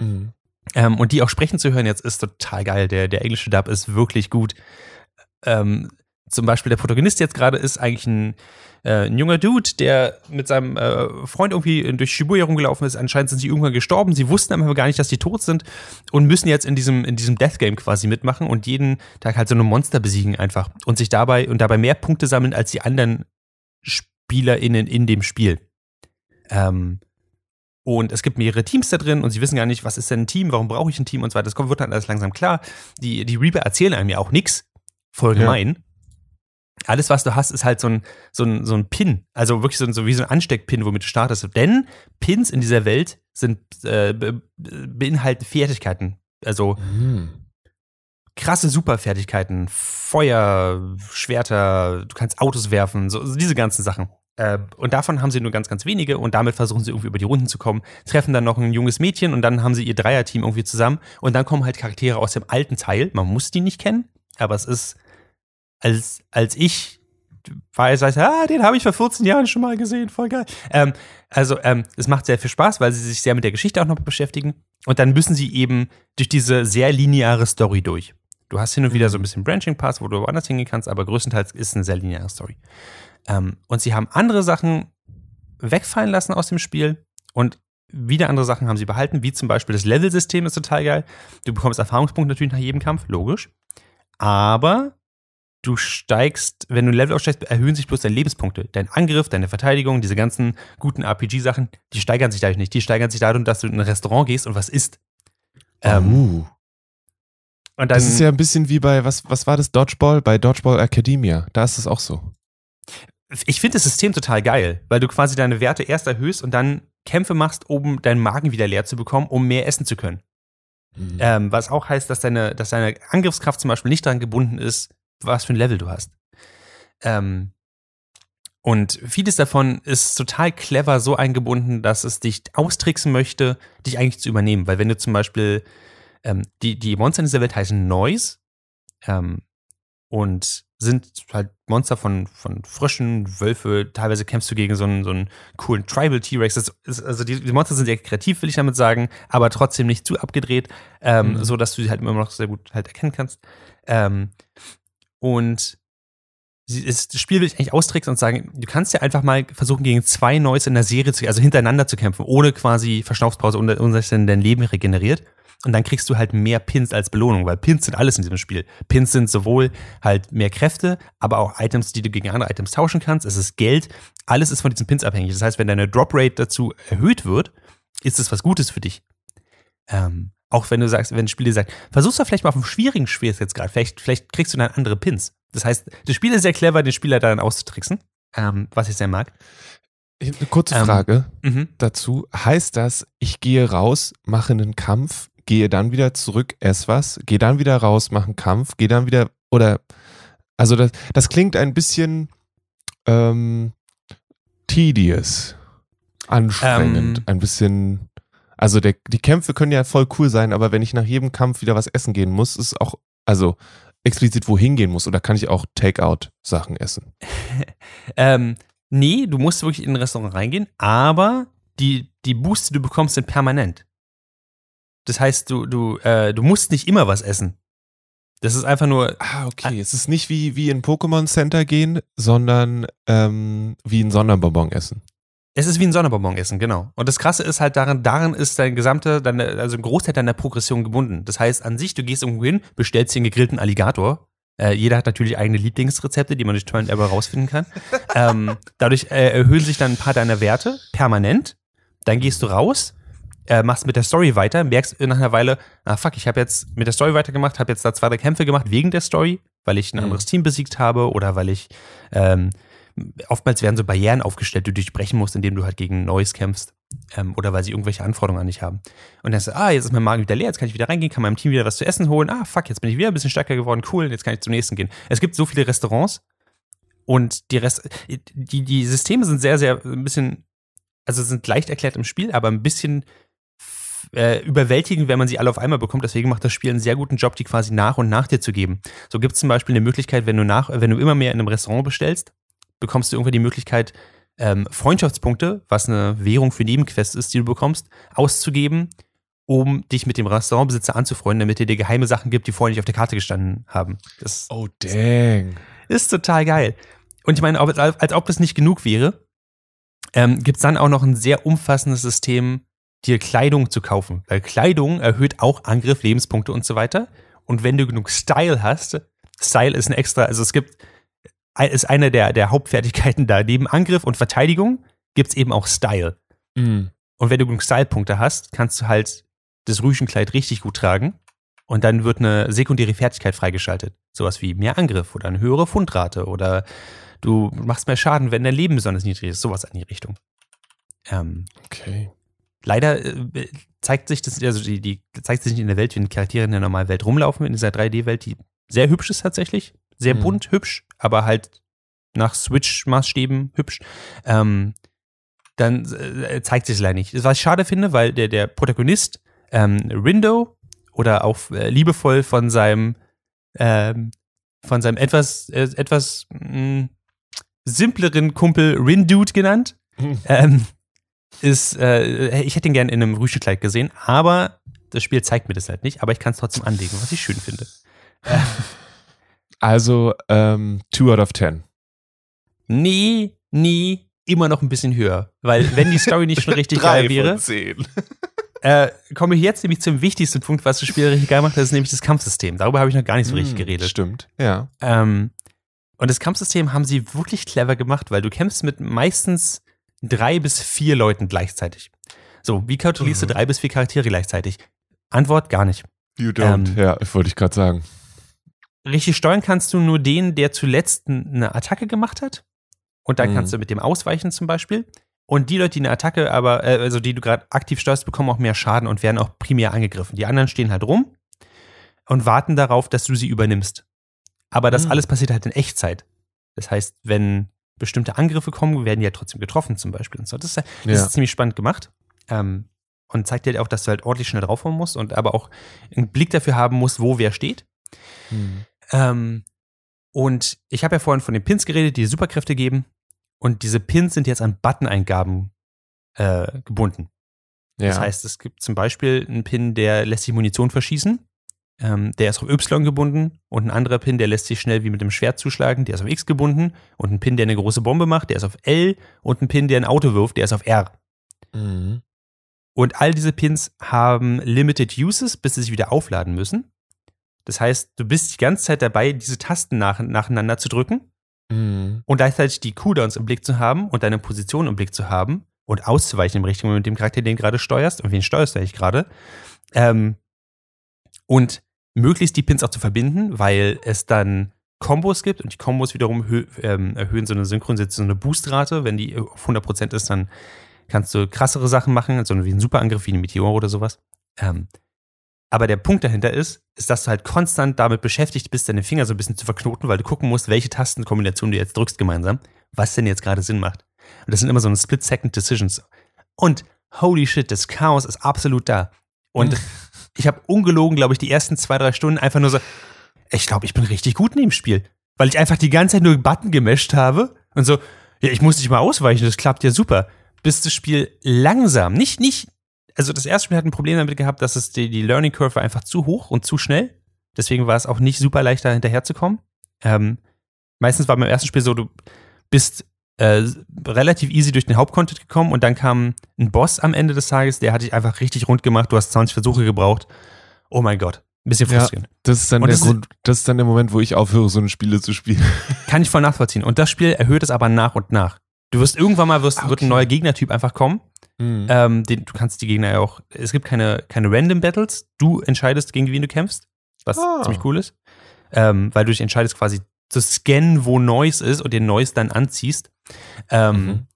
Mhm. Ähm, und die auch sprechen zu hören jetzt ist total geil. Der, der englische Dub ist wirklich gut. Ähm, zum Beispiel der Protagonist jetzt gerade ist eigentlich ein, äh, ein junger Dude, der mit seinem äh, Freund irgendwie durch Shibuya rumgelaufen ist. Anscheinend sind sie irgendwann gestorben. Sie wussten aber gar nicht, dass die tot sind und müssen jetzt in diesem, in diesem Death Game quasi mitmachen und jeden Tag halt so eine Monster besiegen einfach und sich dabei und dabei mehr Punkte sammeln als die anderen SpielerInnen in dem Spiel. Ähm, und es gibt mehrere Teams da drin und sie wissen gar nicht, was ist denn ein Team, warum brauche ich ein Team und so weiter. Das kommt, wird dann alles langsam klar. Die, die Reaper erzählen einem ja auch nichts. Voll gemein. Ja alles, was du hast, ist halt so ein, so ein, so ein Pin. Also wirklich so, so wie so ein Ansteckpin, womit du startest. Denn Pins in dieser Welt sind, äh, beinhalten Fertigkeiten. Also mhm. krasse Superfertigkeiten. Feuer, Schwerter, du kannst Autos werfen, so, so diese ganzen Sachen. Äh, und davon haben sie nur ganz, ganz wenige und damit versuchen sie irgendwie über die Runden zu kommen, treffen dann noch ein junges Mädchen und dann haben sie ihr Dreierteam irgendwie zusammen und dann kommen halt Charaktere aus dem alten Teil. Man muss die nicht kennen, aber es ist als, als ich weiß, weiß ah, den habe ich vor 14 Jahren schon mal gesehen, voll geil. Ähm, also, ähm, es macht sehr viel Spaß, weil sie sich sehr mit der Geschichte auch noch beschäftigen. Und dann müssen sie eben durch diese sehr lineare Story durch. Du hast hin und wieder so ein bisschen Branching Paths, wo du woanders hingehen kannst, aber größtenteils ist es eine sehr lineare Story. Ähm, und sie haben andere Sachen wegfallen lassen aus dem Spiel und wieder andere Sachen haben sie behalten, wie zum Beispiel das Level-System ist total geil. Du bekommst Erfahrungspunkte natürlich nach jedem Kampf, logisch. Aber du steigst, wenn du ein Level aufsteigst, erhöhen sich bloß deine Lebenspunkte. Dein Angriff, deine Verteidigung, diese ganzen guten RPG-Sachen, die steigern sich dadurch nicht. Die steigern sich dadurch, dass du in ein Restaurant gehst und was isst. Ähm, uh. und dann, das ist ja ein bisschen wie bei, was, was war das, Dodgeball? Bei Dodgeball Academia. Da ist es auch so. Ich finde das System total geil, weil du quasi deine Werte erst erhöhst und dann Kämpfe machst, um deinen Magen wieder leer zu bekommen, um mehr essen zu können. Mhm. Ähm, was auch heißt, dass deine, dass deine Angriffskraft zum Beispiel nicht daran gebunden ist, was für ein Level du hast. Ähm, und vieles davon ist total clever so eingebunden, dass es dich austricksen möchte, dich eigentlich zu übernehmen. Weil wenn du zum Beispiel, ähm, die, die Monster in dieser Welt heißen Noise ähm, und sind halt Monster von, von Fröschen, Wölfe, teilweise kämpfst du gegen so einen, so einen coolen Tribal T-Rex. Also die, die, Monster sind sehr kreativ, will ich damit sagen, aber trotzdem nicht zu abgedreht, ähm, mhm. so dass du sie halt immer noch sehr gut halt erkennen kannst. Ähm, und das Spiel will ich eigentlich austricksen und sagen, du kannst ja einfach mal versuchen, gegen zwei Neues in der Serie zu, also hintereinander zu kämpfen, ohne quasi Verschnaufspause, ohne, ohne dass dein Leben regeneriert. Und dann kriegst du halt mehr Pins als Belohnung, weil Pins sind alles in diesem Spiel. Pins sind sowohl halt mehr Kräfte, aber auch Items, die du gegen andere Items tauschen kannst. Es ist Geld. Alles ist von diesen Pins abhängig. Das heißt, wenn deine Drop Rate dazu erhöht wird, ist es was Gutes für dich. Ähm, auch wenn du sagst, wenn ein Spiel dir sagt, versuch's doch vielleicht mal auf einem schwierigen Schwierigkeitsgrad, vielleicht, vielleicht kriegst du dann andere Pins. Das heißt, das Spiel ist sehr clever, den Spieler dann auszutricksen, ähm, was ich sehr mag. Eine kurze ähm, Frage ähm, dazu. Heißt das, ich gehe raus, mache einen Kampf gehe dann wieder zurück, ess was, gehe dann wieder raus, mache einen Kampf, gehe dann wieder, oder, also das, das klingt ein bisschen ähm, tedious, anstrengend, Ähm. ein bisschen, also der, die Kämpfe können ja voll cool sein, aber wenn ich nach jedem Kampf wieder was essen gehen muss, ist auch, also explizit wohin gehen muss, oder kann ich auch Takeout-Sachen essen? (laughs) Ähm, nee, du musst wirklich in ein Restaurant reingehen, aber die, die Boosts, die du bekommst, sind permanent. Das heißt, du, du, äh, du musst nicht immer was essen. Das ist einfach nur, Ah, okay. Es ist nicht wie, wie in Pokémon Center gehen, sondern ähm, wie ein Sonderbonbon essen. Es ist wie ein Sonderbonbon essen, genau. Und das Krasse ist halt daran, daran ist dein gesamte, deine, also ein Großteil deiner Progression gebunden. Das heißt, an sich, du gehst irgendwo hin, bestellst dir einen gegrillten Alligator. Äh, jeder hat natürlich eigene Lieblingsrezepte, die man durch Turn Ever rausfinden kann. (laughs) ähm, dadurch äh, erhöhen sich dann ein paar deiner Werte permanent. Dann gehst du raus, äh, machst mit der Story weiter, merkst nach einer Weile, ah fuck, ich habe jetzt mit der Story weitergemacht, habe jetzt da zwei, drei Kämpfe gemacht wegen der Story, weil ich ein Mhm. anderes Team besiegt habe oder weil ich ähm, oftmals werden so Barrieren aufgestellt, die du durchbrechen musst, indem du halt gegen Neues kämpfst. Ähm, oder weil sie irgendwelche Anforderungen an dich haben. Und dann sagst du, ah, jetzt ist mein Magen wieder leer, jetzt kann ich wieder reingehen, kann meinem Team wieder was zu essen holen. Ah, fuck, jetzt bin ich wieder ein bisschen stärker geworden, cool, jetzt kann ich zum nächsten gehen. Es gibt so viele Restaurants und die Rest, die, die Systeme sind sehr, sehr ein bisschen, also sind leicht erklärt im Spiel, aber ein bisschen äh, überwältigend, wenn man sie alle auf einmal bekommt. Deswegen macht das Spiel einen sehr guten Job, die quasi nach und nach dir zu geben. So gibt es zum Beispiel eine Möglichkeit, wenn du nach, wenn du immer mehr in einem Restaurant bestellst, bekommst du irgendwann die Möglichkeit, ähm, Freundschaftspunkte, was eine Währung für Nebenquests ist, die du bekommst, auszugeben, um dich mit dem Restaurantbesitzer anzufreunden, damit er dir geheime Sachen gibt, die vorher nicht auf der Karte gestanden haben. Das Oh, dang. ist total geil. Und ich meine, als, als ob das nicht genug wäre, ähm, gibt es dann auch noch ein sehr umfassendes System, dir Kleidung zu kaufen. Weil Kleidung erhöht auch Angriff, Lebenspunkte und so weiter. Und wenn du genug Style hast, Style ist ein extra, also es gibt, ist eine der, der Hauptfertigkeiten da. Neben Angriff und Verteidigung gibt es eben auch Style. Mm. Und wenn du genug Style-Punkte hast, kannst du halt das Rüschenkleid richtig gut tragen. Und dann wird eine sekundäre Fertigkeit freigeschaltet. Sowas wie mehr Angriff oder eine höhere Fundrate oder du machst mehr Schaden, wenn dein Leben besonders niedrig ist. Sowas in die Richtung. Ähm, Okay. leider äh, zeigt sich das, also die, die zeigt sich nicht in der Welt, wie die Charaktere in der normalen Welt rumlaufen, in dieser 3D-Welt, die sehr hübsch ist tatsächlich. Sehr Mhm. bunt, hübsch, aber halt nach Switch-Maßstäben hübsch. Ähm, dann äh, zeigt sich es leider nicht. Was ich schade finde, weil der, der Protagonist, ähm, Rindo, oder auch äh, liebevoll von seinem, ähm, von seinem etwas, äh, etwas mh, simpleren Kumpel Rindude genannt, (laughs) ähm, ist, äh, ich hätte ihn gern in einem Rüschekleid gesehen, aber das Spiel zeigt mir das halt nicht, aber ich kann es trotzdem anlegen, was ich schön finde. (laughs) Also, ähm, 2 out of 10. Nee, nee, immer noch ein bisschen höher. Weil wenn die Story nicht schon (laughs) richtig geil wäre, 10. (laughs) äh, komme ich jetzt nämlich zum wichtigsten Punkt, was das Spiel richtig geil macht, das ist nämlich das Kampfsystem. Darüber habe ich noch gar nicht so richtig geredet. Hm, Stimmt, ja. Ähm, und das Kampfsystem haben sie wirklich clever gemacht, weil du kämpfst mit meistens drei bis vier Leuten gleichzeitig. So, wie kontrollierst Mhm. du drei bis vier Charaktere gleichzeitig? Antwort gar nicht. You don't. Ähm, ja, wollte ich gerade sagen. Richtig steuern kannst du nur den, der zuletzt eine Attacke gemacht hat. Und dann Mhm. kannst du mit dem ausweichen zum Beispiel. Und die Leute, die eine Attacke aber, äh, also die du gerade aktiv steuerst, bekommen auch mehr Schaden und werden auch primär angegriffen. Die anderen stehen halt rum und warten darauf, dass du sie übernimmst. Aber das Mhm. alles passiert halt in Echtzeit. Das heißt, wenn bestimmte Angriffe kommen, werden die ja trotzdem getroffen zum Beispiel. Und so. Das, ist, das Ja. ist ziemlich spannend gemacht. Ähm, und zeigt dir halt auch, dass du halt ordentlich schnell draufhauen musst und aber auch einen Blick dafür haben musst, wo wer steht. Hm. Ähm, und ich habe ja vorhin von den Pins geredet, die Superkräfte geben. Und diese Pins sind jetzt an Button-Eingaben äh, gebunden. Ja. Das heißt, es gibt zum Beispiel einen Pin, der lässt sich Munition verschießen. Ähm, der ist auf Y gebunden. Und ein anderer Pin, der lässt sich schnell wie mit dem Schwert zuschlagen. Der ist auf X gebunden. Und ein Pin, der eine große Bombe macht, der ist auf L. Und ein Pin, der ein Auto wirft, der ist auf R. Mhm. Und all diese Pins haben Limited Uses, bis sie sich wieder aufladen müssen. Das heißt, du bist die ganze Zeit dabei, diese Tasten nach, nacheinander zu drücken Mhm. und gleichzeitig die Cooldowns im Blick zu haben und deine Position im Blick zu haben und auszuweichen im richtigen Moment mit dem Charakter, den du gerade steuerst und wen steuerst du eigentlich gerade. Ähm, und möglichst die Pins auch zu verbinden, weil es dann Kombos gibt und die Kombos wiederum ähm, erhöhen so eine Synchronisation, so eine Boostrate. Wenn die auf 100% ist, dann kannst du krassere Sachen machen, also wie ein Superangriff, wie ein Meteor oder sowas. Ähm, Aber der Punkt dahinter ist, ist, dass du halt konstant damit beschäftigt bist, deine Finger so ein bisschen zu verknoten, weil du gucken musst, welche Tastenkombination du jetzt drückst gemeinsam, was denn jetzt gerade Sinn macht. Und das sind immer so eine Split-Second-Decisions. Und holy shit, das Chaos ist absolut da. Und (laughs) ich habe ungelogen, glaube ich, die ersten zwei, drei Stunden einfach nur so, ich glaube, ich bin richtig gut in dem Spiel. Weil ich einfach die ganze Zeit nur Button gemischt habe und so, ja, ich muss dich mal ausweichen, das klappt ja super. Bis das Spiel langsam, nicht, nicht, also das erste Spiel hat ein Problem damit gehabt, dass es die, die Learning Curve war einfach zu hoch und zu schnell. Deswegen war es auch nicht super leicht, da hinterherzukommen. Ähm, meistens war beim ersten Spiel so, du bist äh, relativ easy durch den Hauptcontent gekommen und dann kam ein Boss am Ende des Tages, der hat dich einfach richtig rund gemacht. Du hast 20 Versuche gebraucht. Oh mein Gott. Ein bisschen frustrierend. Ja, das ist dann Und der das Grund, das ist dann der Moment, wo ich aufhöre, so eine Spiele zu spielen. (laughs) Kann ich voll nachvollziehen. Und das Spiel erhöht es aber nach und nach. Du wirst irgendwann mal wirst, Ah, wird ein okay. neuer Gegnertyp einfach kommen. Ähm, den, du kannst die Gegner ja auch. Es gibt keine, keine Random Battles. Du entscheidest, gegen wen du kämpfst, was Ah. ziemlich cool ist. Ähm, weil du dich entscheidest, quasi zu scannen, wo Neues ist und den Neues dann anziehst. Ähm, Mhm.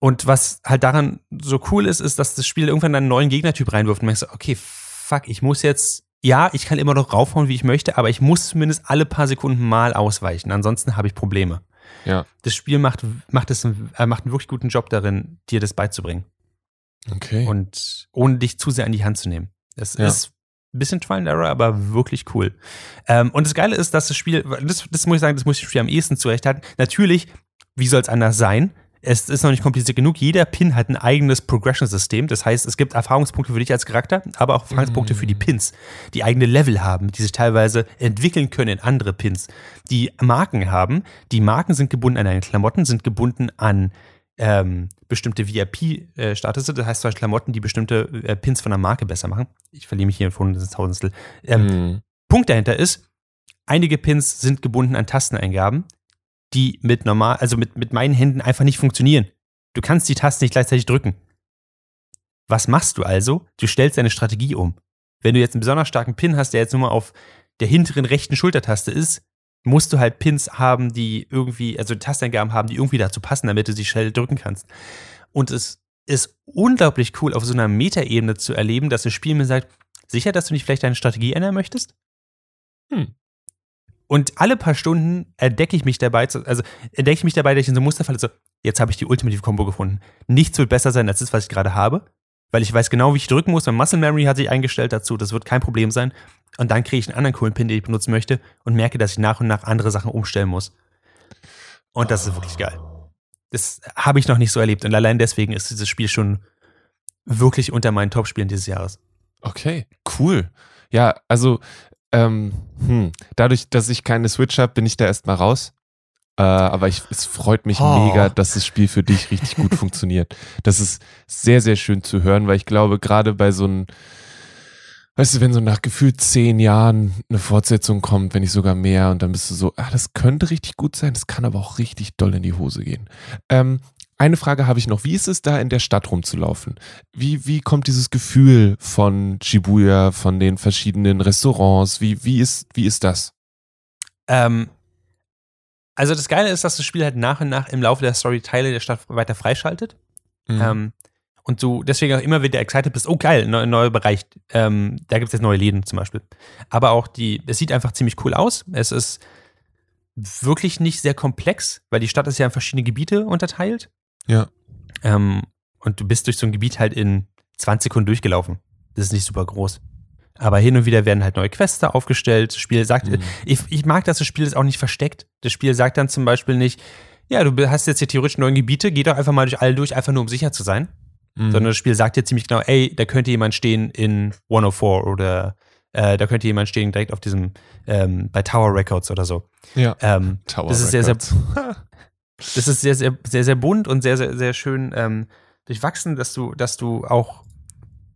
Und was halt daran so cool ist, ist, dass das Spiel irgendwann einen neuen Gegnertyp reinwirft und merkst, okay, fuck, ich muss jetzt, ja, ich kann immer noch raufhauen, wie ich möchte, aber ich muss zumindest alle paar Sekunden mal ausweichen. Ansonsten habe ich Probleme. Ja. Das Spiel macht, macht, es, äh, macht einen wirklich guten Job darin, dir das beizubringen. Okay. Und ohne dich zu sehr an die Hand zu nehmen. Das Ja. ist ein bisschen Trial and Error, aber wirklich cool. Ähm, und das Geile ist, dass das Spiel, das, das muss ich sagen, das muss ich das Spiel am ehesten zurechthalten. Natürlich, wie soll es anders sein? Es ist noch nicht kompliziert genug. Jeder Pin hat ein eigenes Progression-System. Das heißt, es gibt Erfahrungspunkte für dich als Charakter, aber auch Erfahrungspunkte für die Pins, die eigene Level haben, die sich teilweise entwickeln können in andere Pins, die Marken haben. Die Marken sind gebunden an deine Klamotten, sind gebunden an ähm, bestimmte VIP-Status. Das heißt zum Beispiel Klamotten, die bestimmte äh, Pins von der Marke besser machen. Ich verliere mich hier von das Tausendstel. Ähm, Mhm. Punkt dahinter ist, einige Pins sind gebunden an Tasteneingaben, die mit normal, also mit, mit meinen Händen einfach nicht funktionieren. Du kannst die Tasten nicht gleichzeitig drücken. Was machst du also? Du stellst deine Strategie um. Wenn du jetzt einen besonders starken Pin hast, der jetzt nur mal auf der hinteren rechten Schultertaste ist, musst du halt Pins haben, die irgendwie, also Tasteingaben haben, die irgendwie dazu passen, damit du sie schnell drücken kannst. Und es ist unglaublich cool, auf so einer Metaebene zu erleben, dass das Spiel mir sagt, sicher, dass du nicht vielleicht deine Strategie ändern möchtest? Hm. Und alle paar Stunden entdecke ich mich dabei, also entdecke ich mich dabei, dass ich in so ein Muster falle, so, jetzt habe ich die ultimative Combo gefunden. Nichts wird besser sein als das, was ich gerade habe, weil ich weiß genau, wie ich drücken muss. Mein Muscle Memory hat sich eingestellt dazu, das wird kein Problem sein. Und dann kriege ich einen anderen coolen Pin, den ich benutzen möchte und merke, dass ich nach und nach andere Sachen umstellen muss. Und das ist wirklich geil. Das habe ich noch nicht so erlebt. Und allein deswegen ist dieses Spiel schon wirklich unter meinen Top-Spielen dieses Jahres. Okay, cool. Ja, also ähm, hm, dadurch, dass ich keine Switch habe, bin ich da erstmal raus. Äh, aber ich, es freut mich Oh. mega, dass das Spiel für dich richtig gut (laughs) funktioniert. Das ist sehr, sehr schön zu hören, weil ich glaube, gerade bei so einem, weißt du, wenn so nach gefühlt zehn Jahren eine Fortsetzung kommt, wenn nicht sogar mehr, und dann bist du so, ah, das könnte richtig gut sein, das kann aber auch richtig doll in die Hose gehen. Ähm, eine Frage habe ich noch. Wie ist es da in der Stadt rumzulaufen? Wie, wie kommt dieses Gefühl von Shibuya, von den verschiedenen Restaurants? Wie, wie, ist, wie ist das? Ähm, also das Geile ist, dass das Spiel halt nach und nach im Laufe der Story Teile der Stadt weiter freischaltet. Mhm. Ähm, und du deswegen auch immer wieder excited bist, oh geil, neu, neuer Bereich. Ähm, da gibt es jetzt neue Läden zum Beispiel. Aber auch die, es sieht einfach ziemlich cool aus. Es ist wirklich nicht sehr komplex, weil die Stadt ist ja in verschiedene Gebiete unterteilt. Ja. Ähm, und du bist durch so ein Gebiet halt in 20 Sekunden durchgelaufen. Das ist nicht super groß. Aber hin und wieder werden halt neue Quests da aufgestellt. Das Spiel sagt, Mhm. ich, ich mag, dass das Spiel das auch nicht versteckt. Das Spiel sagt dann zum Beispiel nicht, ja, du hast jetzt hier theoretisch neun Gebiete, geh doch einfach mal durch alle durch, einfach nur um sicher zu sein. Mhm. Sondern das Spiel sagt dir ziemlich genau, ey, da könnte jemand stehen in 104 oder äh, da könnte jemand stehen direkt auf diesem, ähm, bei Tower Records oder so. ja. Ähm, Tower das ist sehr, sehr, Records. (laughs) das ist sehr, sehr, sehr, sehr bunt und sehr, sehr, sehr schön ähm, durchwachsen, dass du, dass du auch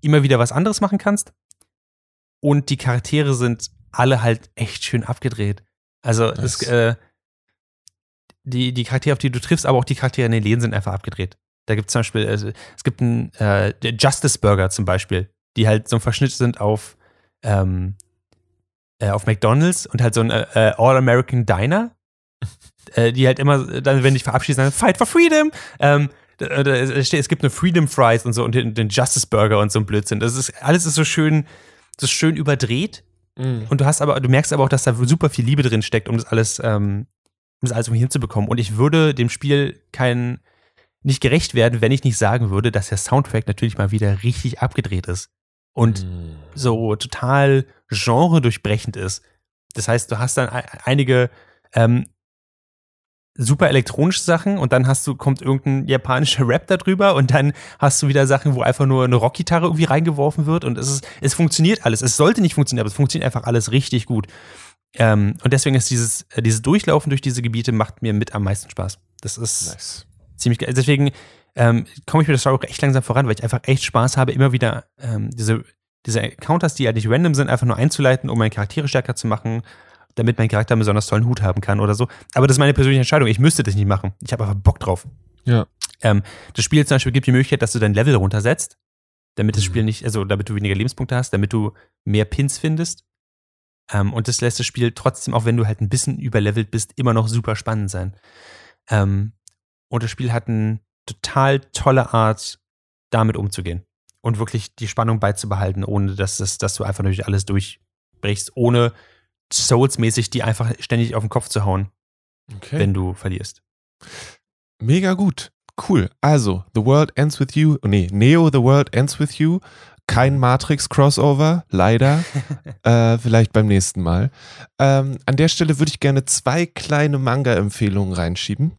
immer wieder was anderes machen kannst. Und die Charaktere sind alle halt echt schön abgedreht. Also es, äh, die, die Charaktere, auf die du triffst, aber auch die Charaktere in den Läden sind einfach abgedreht. Da gibt es zum Beispiel, also, es gibt einen äh, Justice Burger zum Beispiel, die halt so ein Verschnitt sind auf, ähm, äh, auf McDonalds und halt so ein äh, äh, All-American Diner, (laughs) äh, die halt immer dann, wenn dich verabschieden, sagen, Fight for Freedom. Ähm, es gibt eine Freedom Fries und so und den, Justice Burger und so ein Blödsinn. Das ist, alles ist so schön, so schön überdreht. Mhm. Und du hast aber, du merkst aber auch, dass da super viel Liebe drin steckt, um das alles, ähm, um das alles irgendwie hinzubekommen. Und ich würde dem Spiel kein, nicht gerecht werden, wenn ich nicht sagen würde, dass der Soundtrack natürlich mal wieder richtig abgedreht ist. Und mhm. so total genre-durchbrechend ist. Das heißt, du hast dann einige ähm, super elektronische Sachen und dann hast du, kommt irgendein japanischer (laughs) Rap darüber und dann hast du wieder Sachen, wo einfach nur eine Rockgitarre irgendwie reingeworfen wird und es ist, es funktioniert alles. Es sollte nicht funktionieren, aber es funktioniert einfach alles richtig gut. Ähm, und deswegen ist dieses, äh, dieses Durchlaufen durch diese Gebiete macht mir mit am meisten Spaß. Das ist nice. ziemlich geil. Deswegen ähm, komme ich mit der Story auch echt langsam voran, weil ich einfach echt Spaß habe, immer wieder ähm, diese, diese Encounters, die halt nicht random sind, einfach nur einzuleiten, um meine Charaktere stärker zu machen, damit mein Charakter einen besonders tollen Hut haben kann oder so. Aber das ist meine persönliche Entscheidung. Ich müsste das nicht machen. Ich habe einfach Bock drauf. Ja. Ähm, das Spiel zum Beispiel gibt die Möglichkeit, dass du dein Level runtersetzt, damit das mhm. Spiel nicht, also damit du weniger Lebenspunkte hast, damit du mehr Pins findest. Ähm, und das lässt das Spiel trotzdem, auch wenn du halt ein bisschen überlevelt bist, immer noch super spannend sein. Ähm, und das Spiel hat eine total tolle Art, damit umzugehen. Und wirklich die Spannung beizubehalten, ohne dass, das, dass du einfach durch alles durchbrichst, ohne Souls-mäßig die einfach ständig auf den Kopf zu hauen, okay. wenn du verlierst. Mega gut. Cool. Also, The World Ends With You. Nee, Neo, The World Ends With You. Kein Matrix-Crossover, leider. (laughs) äh, vielleicht beim nächsten Mal. Ähm, an der Stelle würde ich gerne zwei kleine Manga-Empfehlungen reinschieben.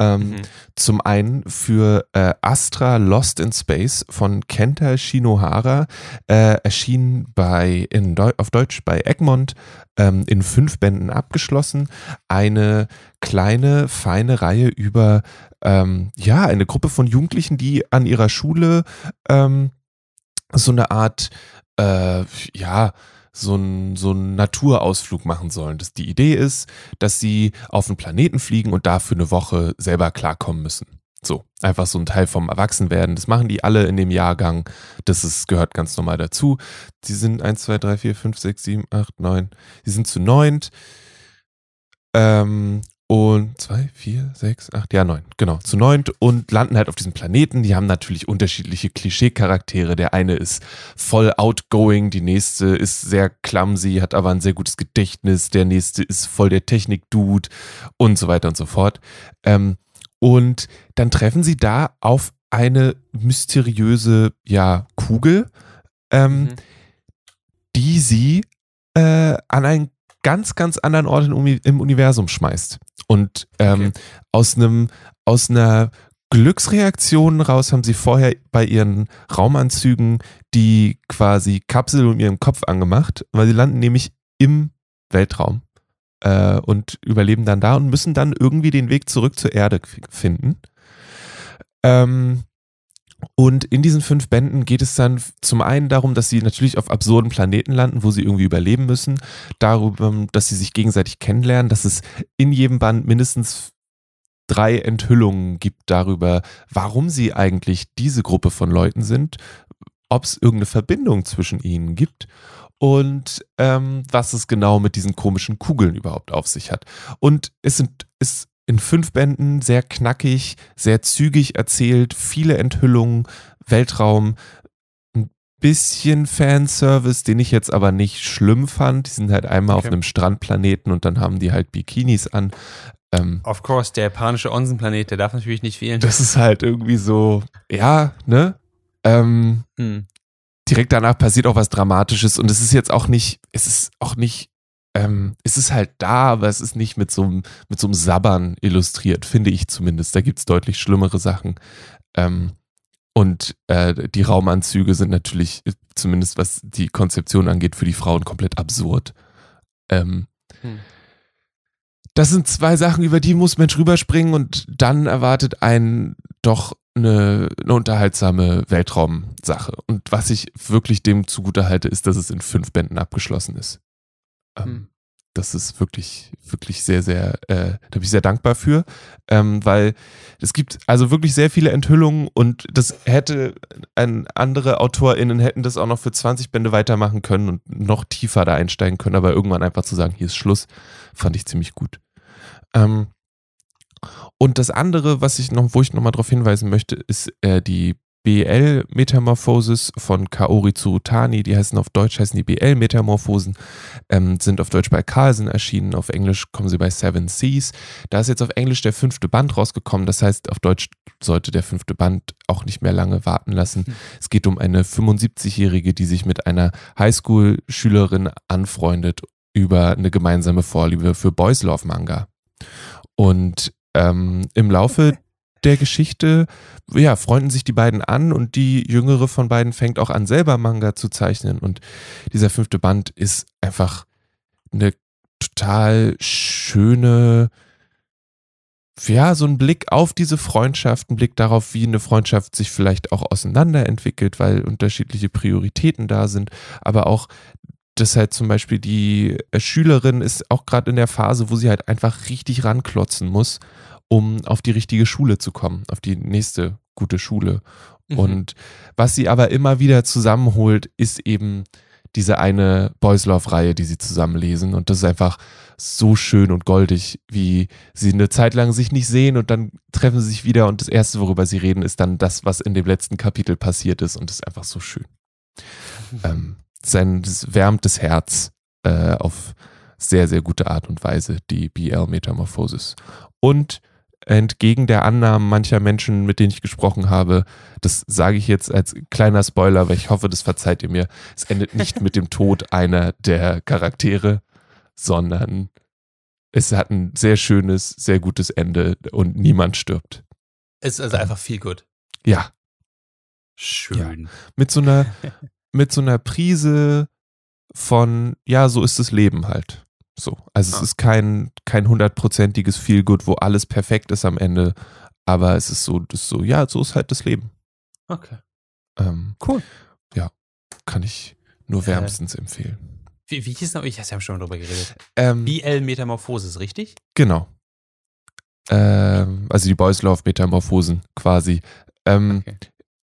Ähm, mhm. Zum einen für äh, Astra Lost in Space von Kenta Shinohara, äh, erschienen bei, in Deu auf Deutsch bei Egmont, ähm, in fünf Bänden abgeschlossen. Eine kleine, feine Reihe über, ähm, ja, eine Gruppe von Jugendlichen, die an ihrer Schule ähm, so eine Art, äh, ja, so einen so Naturausflug machen sollen. Das, die Idee ist, dass sie auf einen Planeten fliegen und dafür eine Woche selber klarkommen müssen. So, einfach so ein Teil vom Erwachsenwerden. Das machen die alle in dem Jahrgang. Das ist, gehört ganz normal dazu. Sie sind 1, 2, 3, 4, 5, 6, 7, 8, 9. Sie sind zu neunt. Ähm, und zwei, vier, sechs, acht, ja, neun, genau, zu neunt und landen halt auf diesem Planeten. Die haben natürlich unterschiedliche Klischee-Charaktere. Der eine ist voll outgoing, die nächste ist sehr clumsy, hat aber ein sehr gutes Gedächtnis, der nächste ist voll der Technik-Dude und so weiter und so fort. Ähm, und dann treffen sie da auf eine mysteriöse, ja, Kugel, ähm, mhm. die sie äh, an einen ganz, ganz anderen Ort im Universum schmeißt. Und ähm, okay. aus einem, aus einer Glücksreaktion raus haben sie vorher bei ihren Raumanzügen die quasi Kapsel um ihren Kopf angemacht, weil sie landen nämlich im Weltraum äh, und überleben dann da und müssen dann irgendwie den Weg zurück zur Erde finden. Ähm, und in diesen fünf Bänden geht es dann zum einen darum, dass sie natürlich auf absurden Planeten landen, wo sie irgendwie überleben müssen, darüber, dass sie sich gegenseitig kennenlernen, dass es in jedem Band mindestens drei Enthüllungen gibt darüber, warum sie eigentlich diese Gruppe von Leuten sind, ob es irgendeine Verbindung zwischen ihnen gibt und ähm, was es genau mit diesen komischen Kugeln überhaupt auf sich hat. Und es sind, es in fünf Bänden, sehr knackig, sehr zügig erzählt, viele Enthüllungen, Weltraum, ein bisschen Fanservice, den ich jetzt aber nicht schlimm fand. Die sind halt einmal okay. auf einem Strandplaneten und dann haben die halt Bikinis an. Ähm, of course, der japanische Onsenplanet, der darf natürlich nicht fehlen. Das ist halt irgendwie so, ja, ne? Ähm, hm. Direkt danach passiert auch was Dramatisches und es ist jetzt auch nicht, es ist auch nicht ähm, es ist halt da, aber es ist nicht mit so einem, mit so einem Sabbern illustriert, finde ich zumindest. Da gibt es deutlich schlimmere Sachen. Ähm, und äh, die Raumanzüge sind natürlich, zumindest was die Konzeption angeht, für die Frauen komplett absurd. Ähm, hm. Das sind zwei Sachen, über die muss Mensch rüberspringen und dann erwartet einen doch eine, eine unterhaltsame Weltraumsache. Und was ich wirklich dem zugute halte, ist, dass es in fünf Bänden abgeschlossen ist. Ähm, hm. Das ist wirklich, wirklich sehr, sehr, äh, da bin ich sehr dankbar für, ähm, weil es gibt also wirklich sehr viele Enthüllungen und das hätte, ein, andere AutorInnen hätten das auch noch für 20 Bände weitermachen können und noch tiefer da einsteigen können, aber irgendwann einfach zu sagen, hier ist Schluss, fand ich ziemlich gut. Ähm, Und das andere, was ich noch, wo ich nochmal darauf hinweisen möchte, ist äh, die BL-Metamorphosis von Kaori Tsurutani, die heißen auf Deutsch, heißen die BL-Metamorphosen, ähm, sind auf Deutsch bei Carlsen erschienen, auf Englisch kommen sie bei Seven Seas. Da ist jetzt auf Englisch der fünfte Band rausgekommen, das heißt, auf Deutsch sollte der fünfte Band auch nicht mehr lange warten lassen. Mhm. Es geht um eine 75-Jährige, die sich mit einer Highschool-Schülerin anfreundet über eine gemeinsame Vorliebe für Boys Love Manga. Und ähm, im Laufe der Geschichte, ja, freunden sich die beiden an und die jüngere von beiden fängt auch an, selber Manga zu zeichnen. Und dieser fünfte Band ist einfach eine total schöne, ja, so ein Blick auf diese Freundschaft, ein Blick darauf, wie eine Freundschaft sich vielleicht auch auseinanderentwickelt, weil unterschiedliche Prioritäten da sind, aber auch dass halt zum Beispiel die Schülerin ist auch gerade in der Phase, wo sie halt einfach richtig ranklotzen muss um auf die richtige Schule zu kommen, auf die nächste gute Schule. Mhm. Und was sie aber immer wieder zusammenholt, ist eben diese eine Boys Love-Reihe, die sie zusammen lesen. Und das ist einfach so schön und goldig, wie sie eine Zeit lang sich nicht sehen und dann treffen sie sich wieder und das Erste, worüber sie reden, ist dann das, was in dem letzten Kapitel passiert ist. Und das ist einfach so schön. (laughs) Ähm, sein, das wärmt das Herz äh, auf sehr, sehr gute Art und Weise, die BL-Metamorphosis. Und entgegen der Annahmen mancher Menschen, mit denen ich gesprochen habe, das sage ich jetzt als kleiner Spoiler, weil ich hoffe, das verzeiht ihr mir, es endet nicht mit dem Tod einer der Charaktere, sondern es hat ein sehr schönes, sehr gutes Ende und niemand stirbt. Es ist also einfach viel gut. Ja. Schön. Ja. Mit so einer, mit so einer Prise von, ja, so ist das Leben halt. So. Also ah. es ist kein, kein hundertprozentiges Feelgood, wo alles perfekt ist am Ende. Aber es ist so, das ist so, ja, so ist halt das Leben. Okay. Ähm, cool. Ja, kann ich nur äh. wärmstens äh, empfehlen. Wie, wie hieß noch? Ich habe schon drüber geredet. Ähm, BL Metamorphosis, richtig? Genau. Ähm, also die Boys Love Metamorphosen quasi. Ähm, okay.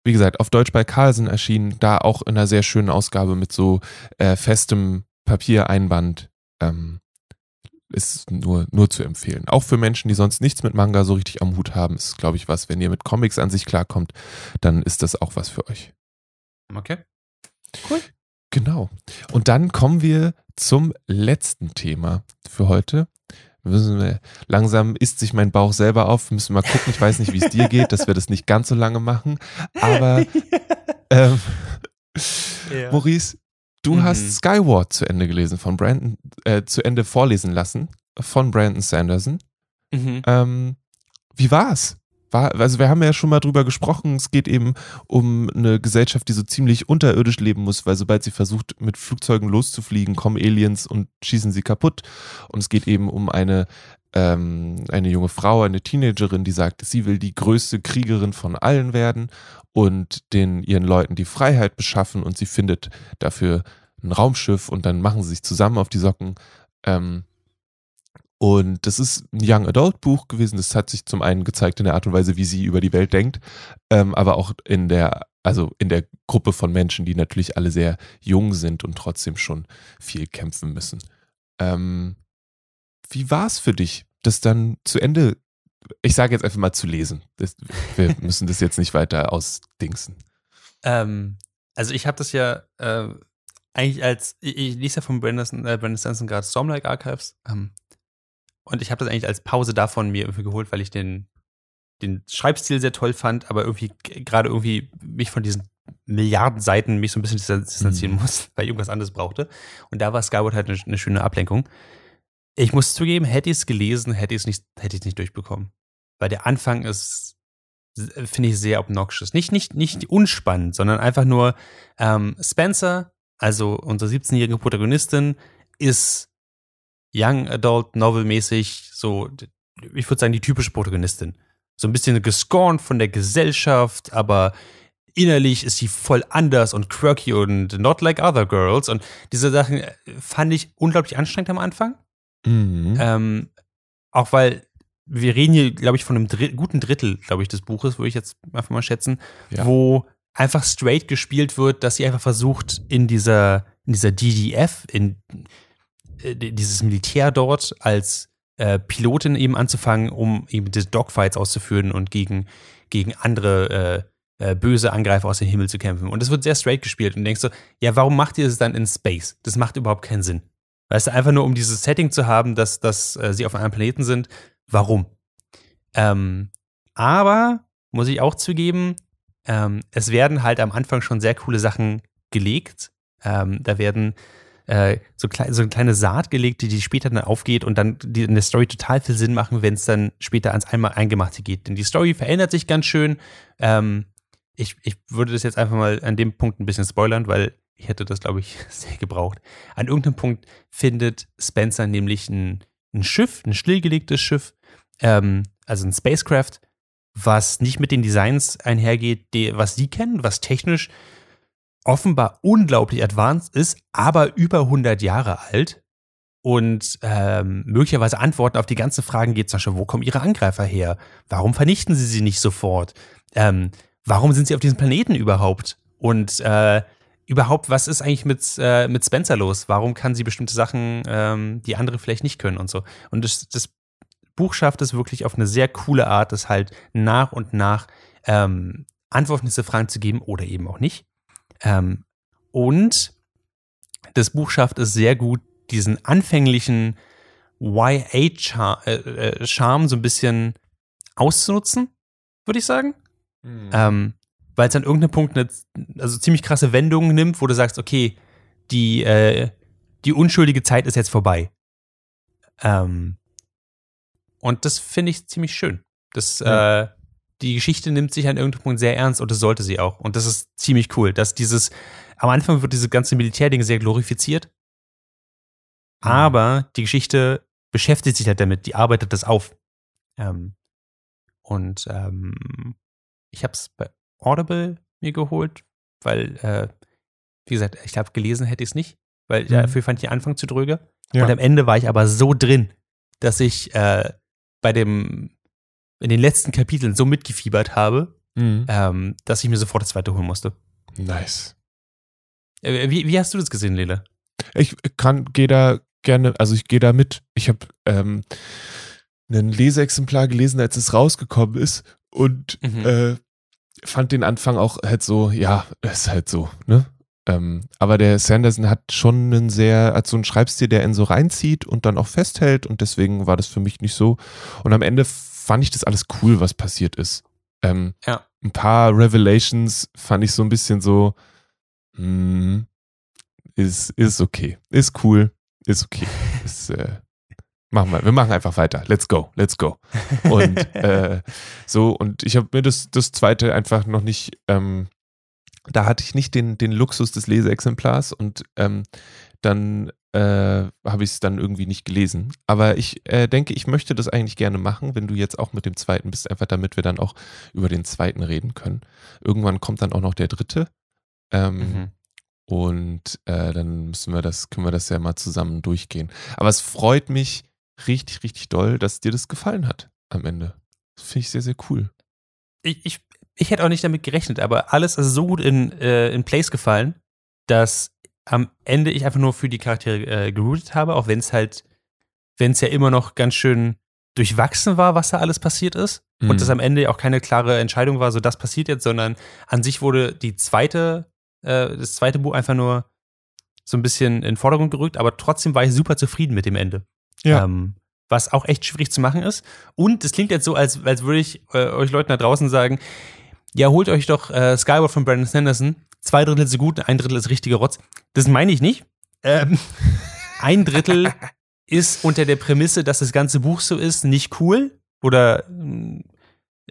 Wie gesagt, auf Deutsch bei Carlsen erschienen, da auch in einer sehr schönen Ausgabe mit so äh, festem Papiereinband ähm, ist nur, nur zu empfehlen. Auch für Menschen, die sonst nichts mit Manga so richtig am Hut haben, ist, glaube ich, was. Wenn ihr mit Comics an sich klarkommt, dann ist das auch was für euch. Okay. Cool. Genau. Und dann kommen wir zum letzten Thema für heute. Müssen wir, langsam isst sich mein Bauch selber auf. Müssen wir mal gucken. Ich weiß nicht, wie es dir geht, dass wir das nicht ganz so lange machen. Aber (laughs) ähm, ja. Maurice, Du mhm. hast Skyward zu Ende gelesen von Brandon, äh, zu Ende vorlesen lassen von Brandon Sanderson. Mhm. Ähm, wie war's? War, also wir haben ja schon mal drüber gesprochen, es geht eben um eine Gesellschaft, die so ziemlich unterirdisch leben muss, weil sobald sie versucht, mit Flugzeugen loszufliegen, kommen Aliens und schießen sie kaputt. Und es geht eben um eine, ähm, eine junge Frau, eine Teenagerin, die sagt, sie will die größte Kriegerin von allen werden und den ihren Leuten die Freiheit beschaffen und sie findet dafür ein Raumschiff und dann machen sie sich zusammen auf die Socken. Ähm, und das ist ein Young Adult Buch gewesen. Das hat sich zum einen gezeigt in der Art und Weise, wie sie über die Welt denkt, ähm, aber auch in der, also in der Gruppe von Menschen, die natürlich alle sehr jung sind und trotzdem schon viel kämpfen müssen. Ähm, wie war es für dich, das dann zu Ende ich sage jetzt einfach mal zu lesen. Das, wir (laughs) müssen das jetzt nicht weiter ausdingsen. Ähm, also ich habe das ja äh, eigentlich als, ich, ich, lese ja von Brandon, äh, Brandon Stanson gerade Stormlight Archives ähm, und ich habe das eigentlich als Pause davon mir irgendwie geholt, weil ich den, den Schreibstil sehr toll fand, aber irgendwie gerade irgendwie mich von diesen Milliarden Seiten mich so ein bisschen distanzieren mhm. muss, (laughs) weil ich irgendwas anderes brauchte. Und da war Skyward halt eine, eine schöne Ablenkung. Ich muss zugeben, hätte ich es gelesen, hätte ich es nicht, hätte ich nicht durchbekommen. Weil der Anfang ist, finde ich, sehr obnoxious. Nicht, nicht, nicht unspannend, sondern einfach nur ähm, Spencer, also unsere 17-jährige Protagonistin, ist Young Adult Novel mäßig so, ich würde sagen, die typische Protagonistin. So ein bisschen gescornt von der Gesellschaft, aber innerlich ist sie voll anders und quirky und not like other girls. Und diese Sachen fand ich unglaublich anstrengend am Anfang. Mhm. Ähm, auch weil wir reden hier, glaube ich, von einem Dr guten Drittel, glaube ich, des Buches, würde ich jetzt einfach mal schätzen, ja. wo einfach straight gespielt wird, dass sie einfach versucht, in dieser, in dieser DDF, in äh, dieses Militär dort als äh, Pilotin eben anzufangen, um eben diese Dogfights auszuführen und gegen, gegen andere äh, äh, böse Angreifer aus dem Himmel zu kämpfen. Und es wird sehr straight gespielt und denkst so, ja, warum macht ihr das dann in Space? Das macht überhaupt keinen Sinn. Weißt du, einfach nur um dieses Setting zu haben, dass, dass äh, sie auf einem Planeten sind. Warum? Ähm, aber, muss ich auch zugeben, ähm, es werden halt am Anfang schon sehr coole Sachen gelegt. Ähm, da werden äh, so, klei so eine kleine Saat gelegt, die, die später dann aufgeht und dann die in der Story total viel Sinn machen, wenn es dann später ans einmal Eingemachte geht. Denn die Story verändert sich ganz schön. Ähm, ich, ich würde das jetzt einfach mal an dem Punkt ein bisschen spoilern, weil ich hätte das, glaube ich, (laughs) sehr gebraucht. An irgendeinem Punkt findet Spencer nämlich ein, ein Schiff, ein stillgelegtes Schiff, ähm, also ein Spacecraft, was nicht mit den Designs einhergeht, die, was sie kennen, was technisch offenbar unglaublich advanced ist, aber über 100 Jahre alt und ähm, möglicherweise Antworten auf die ganzen Fragen geht, zum Beispiel, wo kommen ihre Angreifer her? Warum vernichten sie sie nicht sofort? Ähm, warum sind sie auf diesem Planeten überhaupt? Und äh, überhaupt, was ist eigentlich mit, äh, mit Spencer los? Warum kann sie bestimmte Sachen, ähm, die andere vielleicht nicht können und so? Und das, das Buch schafft es wirklich auf eine sehr coole Art, das halt nach und nach ähm, Antworten auf diese Fragen zu geben oder eben auch nicht. Ähm, und das Buch schafft es sehr gut, diesen anfänglichen YA-Charme äh, äh so ein bisschen auszunutzen, würde ich sagen. Mhm. Ähm, Weil es an irgendeinem Punkt eine also ziemlich krasse Wendung nimmt, wo du sagst, okay, die, äh, die unschuldige Zeit ist jetzt vorbei. Ähm, und das finde ich ziemlich schön. Das, ja. äh, die Geschichte nimmt sich an irgendeinem Punkt sehr ernst und das sollte sie auch. Und das ist ziemlich cool, dass dieses, am Anfang wird diese ganze Militärding sehr glorifiziert. Mhm. Aber die Geschichte beschäftigt sich halt damit, die arbeitet das auf. Ähm, und ähm, ich habe es bei Audible mir geholt, weil, äh, wie gesagt, ich habe gelesen, hätte ich es nicht, weil mhm. dafür fand ich den Anfang zu dröge. Ja. Und am Ende war ich aber so drin, dass ich äh, bei dem in den letzten Kapiteln so mitgefiebert habe, mhm. ähm, dass ich mir sofort das zweite holen musste. Nice. Äh, wie, wie hast du das gesehen, Lele? Ich kann, gehe da gerne, also ich gehe da mit. Ich habe ähm, ein Leseexemplar gelesen, als es rausgekommen ist und mhm. äh, fand den Anfang auch halt so, ja, ist halt so, ne? Ähm, aber der Sanderson hat schon einen sehr, hat so einen Schreibstil, der ihn so reinzieht und dann auch festhält und deswegen war das für mich nicht so. Und am Ende fand ich das alles cool, was passiert ist. Ähm, ja. Ein paar Revelations fand ich so ein bisschen so, hm, ist, ist okay. Ist cool. Ist okay. (laughs) ist, äh, machen wir, wir machen einfach weiter. Let's go, let's go. Und (laughs) äh, so, und ich habe mir das, das zweite einfach noch nicht, ähm, da hatte ich nicht den, den Luxus des Leseexemplars und ähm, dann äh, habe ich es dann irgendwie nicht gelesen. Aber ich äh, denke, ich möchte das eigentlich gerne machen, wenn du jetzt auch mit dem zweiten bist, einfach damit wir dann auch über den zweiten reden können. Irgendwann kommt dann auch noch der dritte. Ähm, mhm. Und äh, dann müssen wir das, können wir das ja mal zusammen durchgehen. Aber es freut mich richtig, richtig doll, dass dir das gefallen hat am Ende. Das finde ich sehr, sehr cool. Ich, ich, ich hätte auch nicht damit gerechnet, aber alles ist so gut in, äh, in Place gefallen, dass am Ende ich einfach nur für die Charaktere äh, geroutet habe, auch wenn es halt, wenn es ja immer noch ganz schön durchwachsen war, was da alles passiert ist. Mhm. Und das am Ende auch keine klare Entscheidung war, so das passiert jetzt, sondern an sich wurde die zweite, äh, das zweite Buch einfach nur so ein bisschen in den Vordergrund gerückt, aber trotzdem war ich super zufrieden mit dem Ende. Ja. Ähm, was auch echt schwierig zu machen ist. Und es klingt jetzt so, als, als würde ich äh, euch Leuten da draußen sagen, ja, holt euch doch äh, Skyward von Brandon Sanderson zwei Drittel so gut, ein Drittel ist richtiger Rotz. Das meine ich nicht. Ähm, (laughs) ein Drittel ist unter der Prämisse, dass das ganze Buch so ist, nicht cool. Oder äh,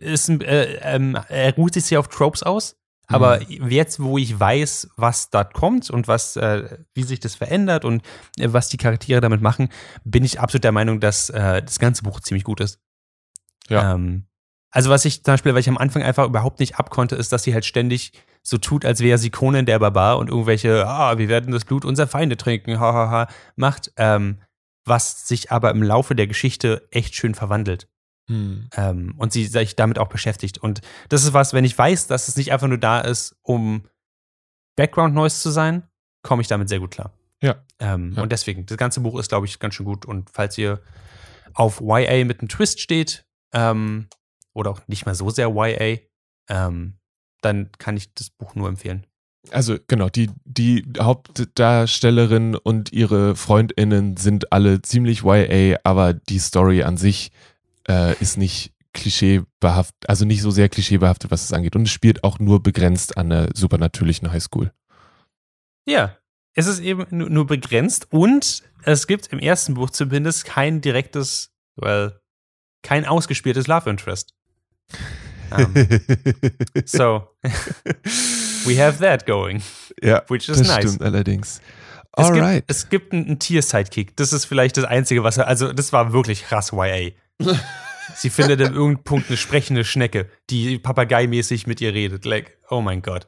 ist, äh, äh, er ruht sich sehr auf Tropes aus. Aber mhm. jetzt, wo ich weiß, was da kommt und was, äh, wie sich das verändert und äh, was die Charaktere damit machen, bin ich absolut der Meinung, dass äh, das ganze Buch ziemlich gut ist. Ja. Ähm, also was ich zum Beispiel, weil ich am Anfang einfach überhaupt nicht abkonnte, ist, dass sie halt ständig so tut, als wäre sie Conan der Barbar und irgendwelche, ah, wir werden das Blut unserer Feinde trinken, hahaha, ha, ha, macht, ähm, was sich aber im Laufe der Geschichte echt schön verwandelt. Hm. Ähm, und sie sich damit auch beschäftigt. Und das ist was, wenn ich weiß, dass es nicht einfach nur da ist, um Background Noise zu sein, komme ich damit sehr gut klar. Ja. Ähm, ja. Und deswegen, das ganze Buch ist, glaube ich, ganz schön gut. Und falls ihr auf YA mit einem Twist steht, ähm, oder auch nicht mal so sehr YA, ähm, dann kann ich das Buch nur empfehlen. Also genau, die, die Hauptdarstellerin und ihre FreundInnen sind alle ziemlich YA, aber die Story an sich äh, ist nicht klischeebehaftet, also nicht so sehr klischeebehaftet, was es angeht. Und es spielt auch nur begrenzt an der supernatürlichen Highschool. Ja, es ist eben nur begrenzt und es gibt im ersten Buch zumindest kein direktes, well, kein ausgespieltes Love Interest. Um, (laughs) so, we have that going. Ja, which is das nice. stimmt allerdings. Alright. Es gibt, es gibt einen, einen Tier-Sidekick. Das ist vielleicht das Einzige, was er, also das war wirklich krass YA. (laughs) Sie findet an irgendeinem Punkt eine sprechende Schnecke, die papageimäßig mit ihr redet. Like, oh mein Gott.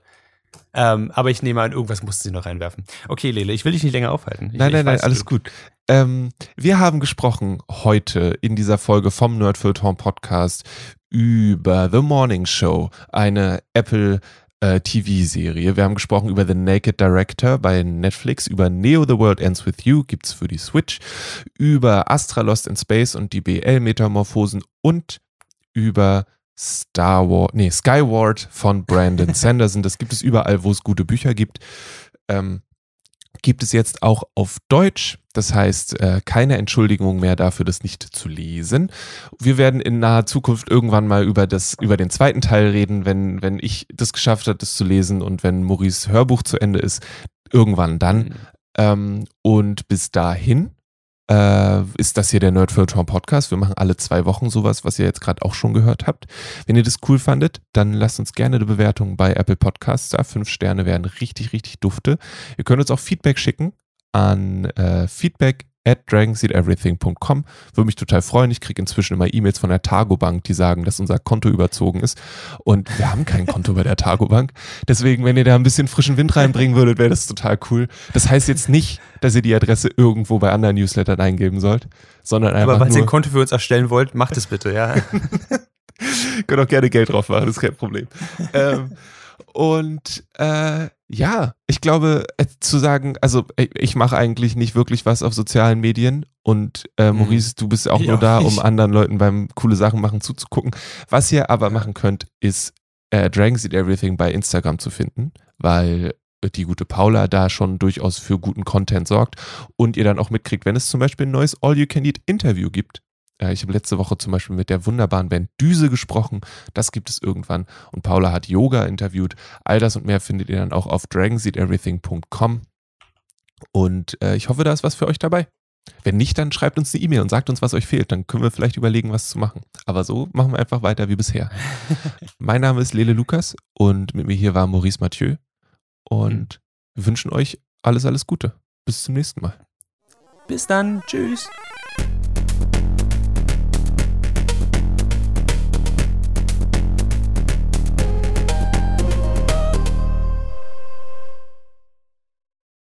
Ähm, aber ich nehme an, irgendwas mussten sie noch reinwerfen. Okay, Lele, ich will dich nicht länger aufhalten. Ich, nein, nein, nein, alles gut. Ähm, wir haben gesprochen heute in dieser Folge vom Nerdfilter Podcast über The Morning Show, eine Apple äh, TV-Serie. Wir haben gesprochen über The Naked Director bei Netflix, über Neo The World Ends With You, gibt's für die Switch, über Astra Lost in Space und die BL-Metamorphosen und über Star Wars, nee, Skyward von Brandon (laughs) Sanderson. Das gibt es überall, wo es gute Bücher gibt. Ähm, gibt es jetzt auch auf Deutsch. Das heißt, äh, keine Entschuldigung mehr dafür, das nicht zu lesen. Wir werden in naher Zukunft irgendwann mal über, das, über den zweiten Teil reden, wenn, wenn ich das geschafft habe, das zu lesen und wenn Maurice Hörbuch zu Ende ist. Irgendwann dann. Mhm. Ähm, und bis dahin äh, ist das hier der Nerd Nerdfilter Podcast. Wir machen alle zwei Wochen sowas, was ihr jetzt gerade auch schon gehört habt. Wenn ihr das cool fandet, dann lasst uns gerne eine Bewertung bei Apple Podcasts da. Fünf Sterne wären richtig, richtig dufte. Ihr könnt uns auch Feedback schicken an äh, feedback at dragonseedeverything.com. Würde mich total freuen. Ich kriege inzwischen immer E-Mails von der Targo Bank, die sagen, dass unser Konto überzogen ist. Und wir haben kein Konto bei der Targo Bank. Deswegen, wenn ihr da ein bisschen frischen Wind reinbringen würdet, wäre das total cool. Das heißt jetzt nicht, dass ihr die Adresse irgendwo bei anderen Newslettern eingeben sollt, sondern einfach. Aber falls ihr ein Konto für uns erstellen wollt, macht es bitte, ja. (laughs) Könnt auch gerne Geld drauf machen, das ist kein Problem. ähm, und äh, ja, ich glaube, äh, zu sagen, also äh, ich mache eigentlich nicht wirklich was auf sozialen Medien und äh, mhm. Maurice, du bist auch (laughs) ich nur da, um anderen Leuten beim coole Sachen machen zuzugucken. Was ihr aber machen könnt, ist äh, Dragon Seed Everything bei Instagram zu finden, weil die gute Paula da schon durchaus für guten Content sorgt und ihr dann auch mitkriegt, wenn es zum Beispiel ein neues All-You-Can-Eat-Interview gibt äh, ich habe letzte Woche zum Beispiel mit der wunderbaren Band Düse gesprochen. Das gibt es irgendwann. Und Paula hat Yoga interviewt. All das und mehr findet ihr dann auch auf dragonseedeverything.com. Und äh, ich hoffe, da ist was für euch dabei. Wenn nicht, dann schreibt uns eine E-Mail und sagt uns, was euch fehlt. Dann können wir vielleicht überlegen, was zu machen. Aber so machen wir einfach weiter wie bisher. (laughs) mein Name ist Lele Lukas und mit mir hier war Maurice Mathieu. Und mhm. wir wünschen euch alles, alles Gute. Bis zum nächsten Mal. Bis dann. Tschüss.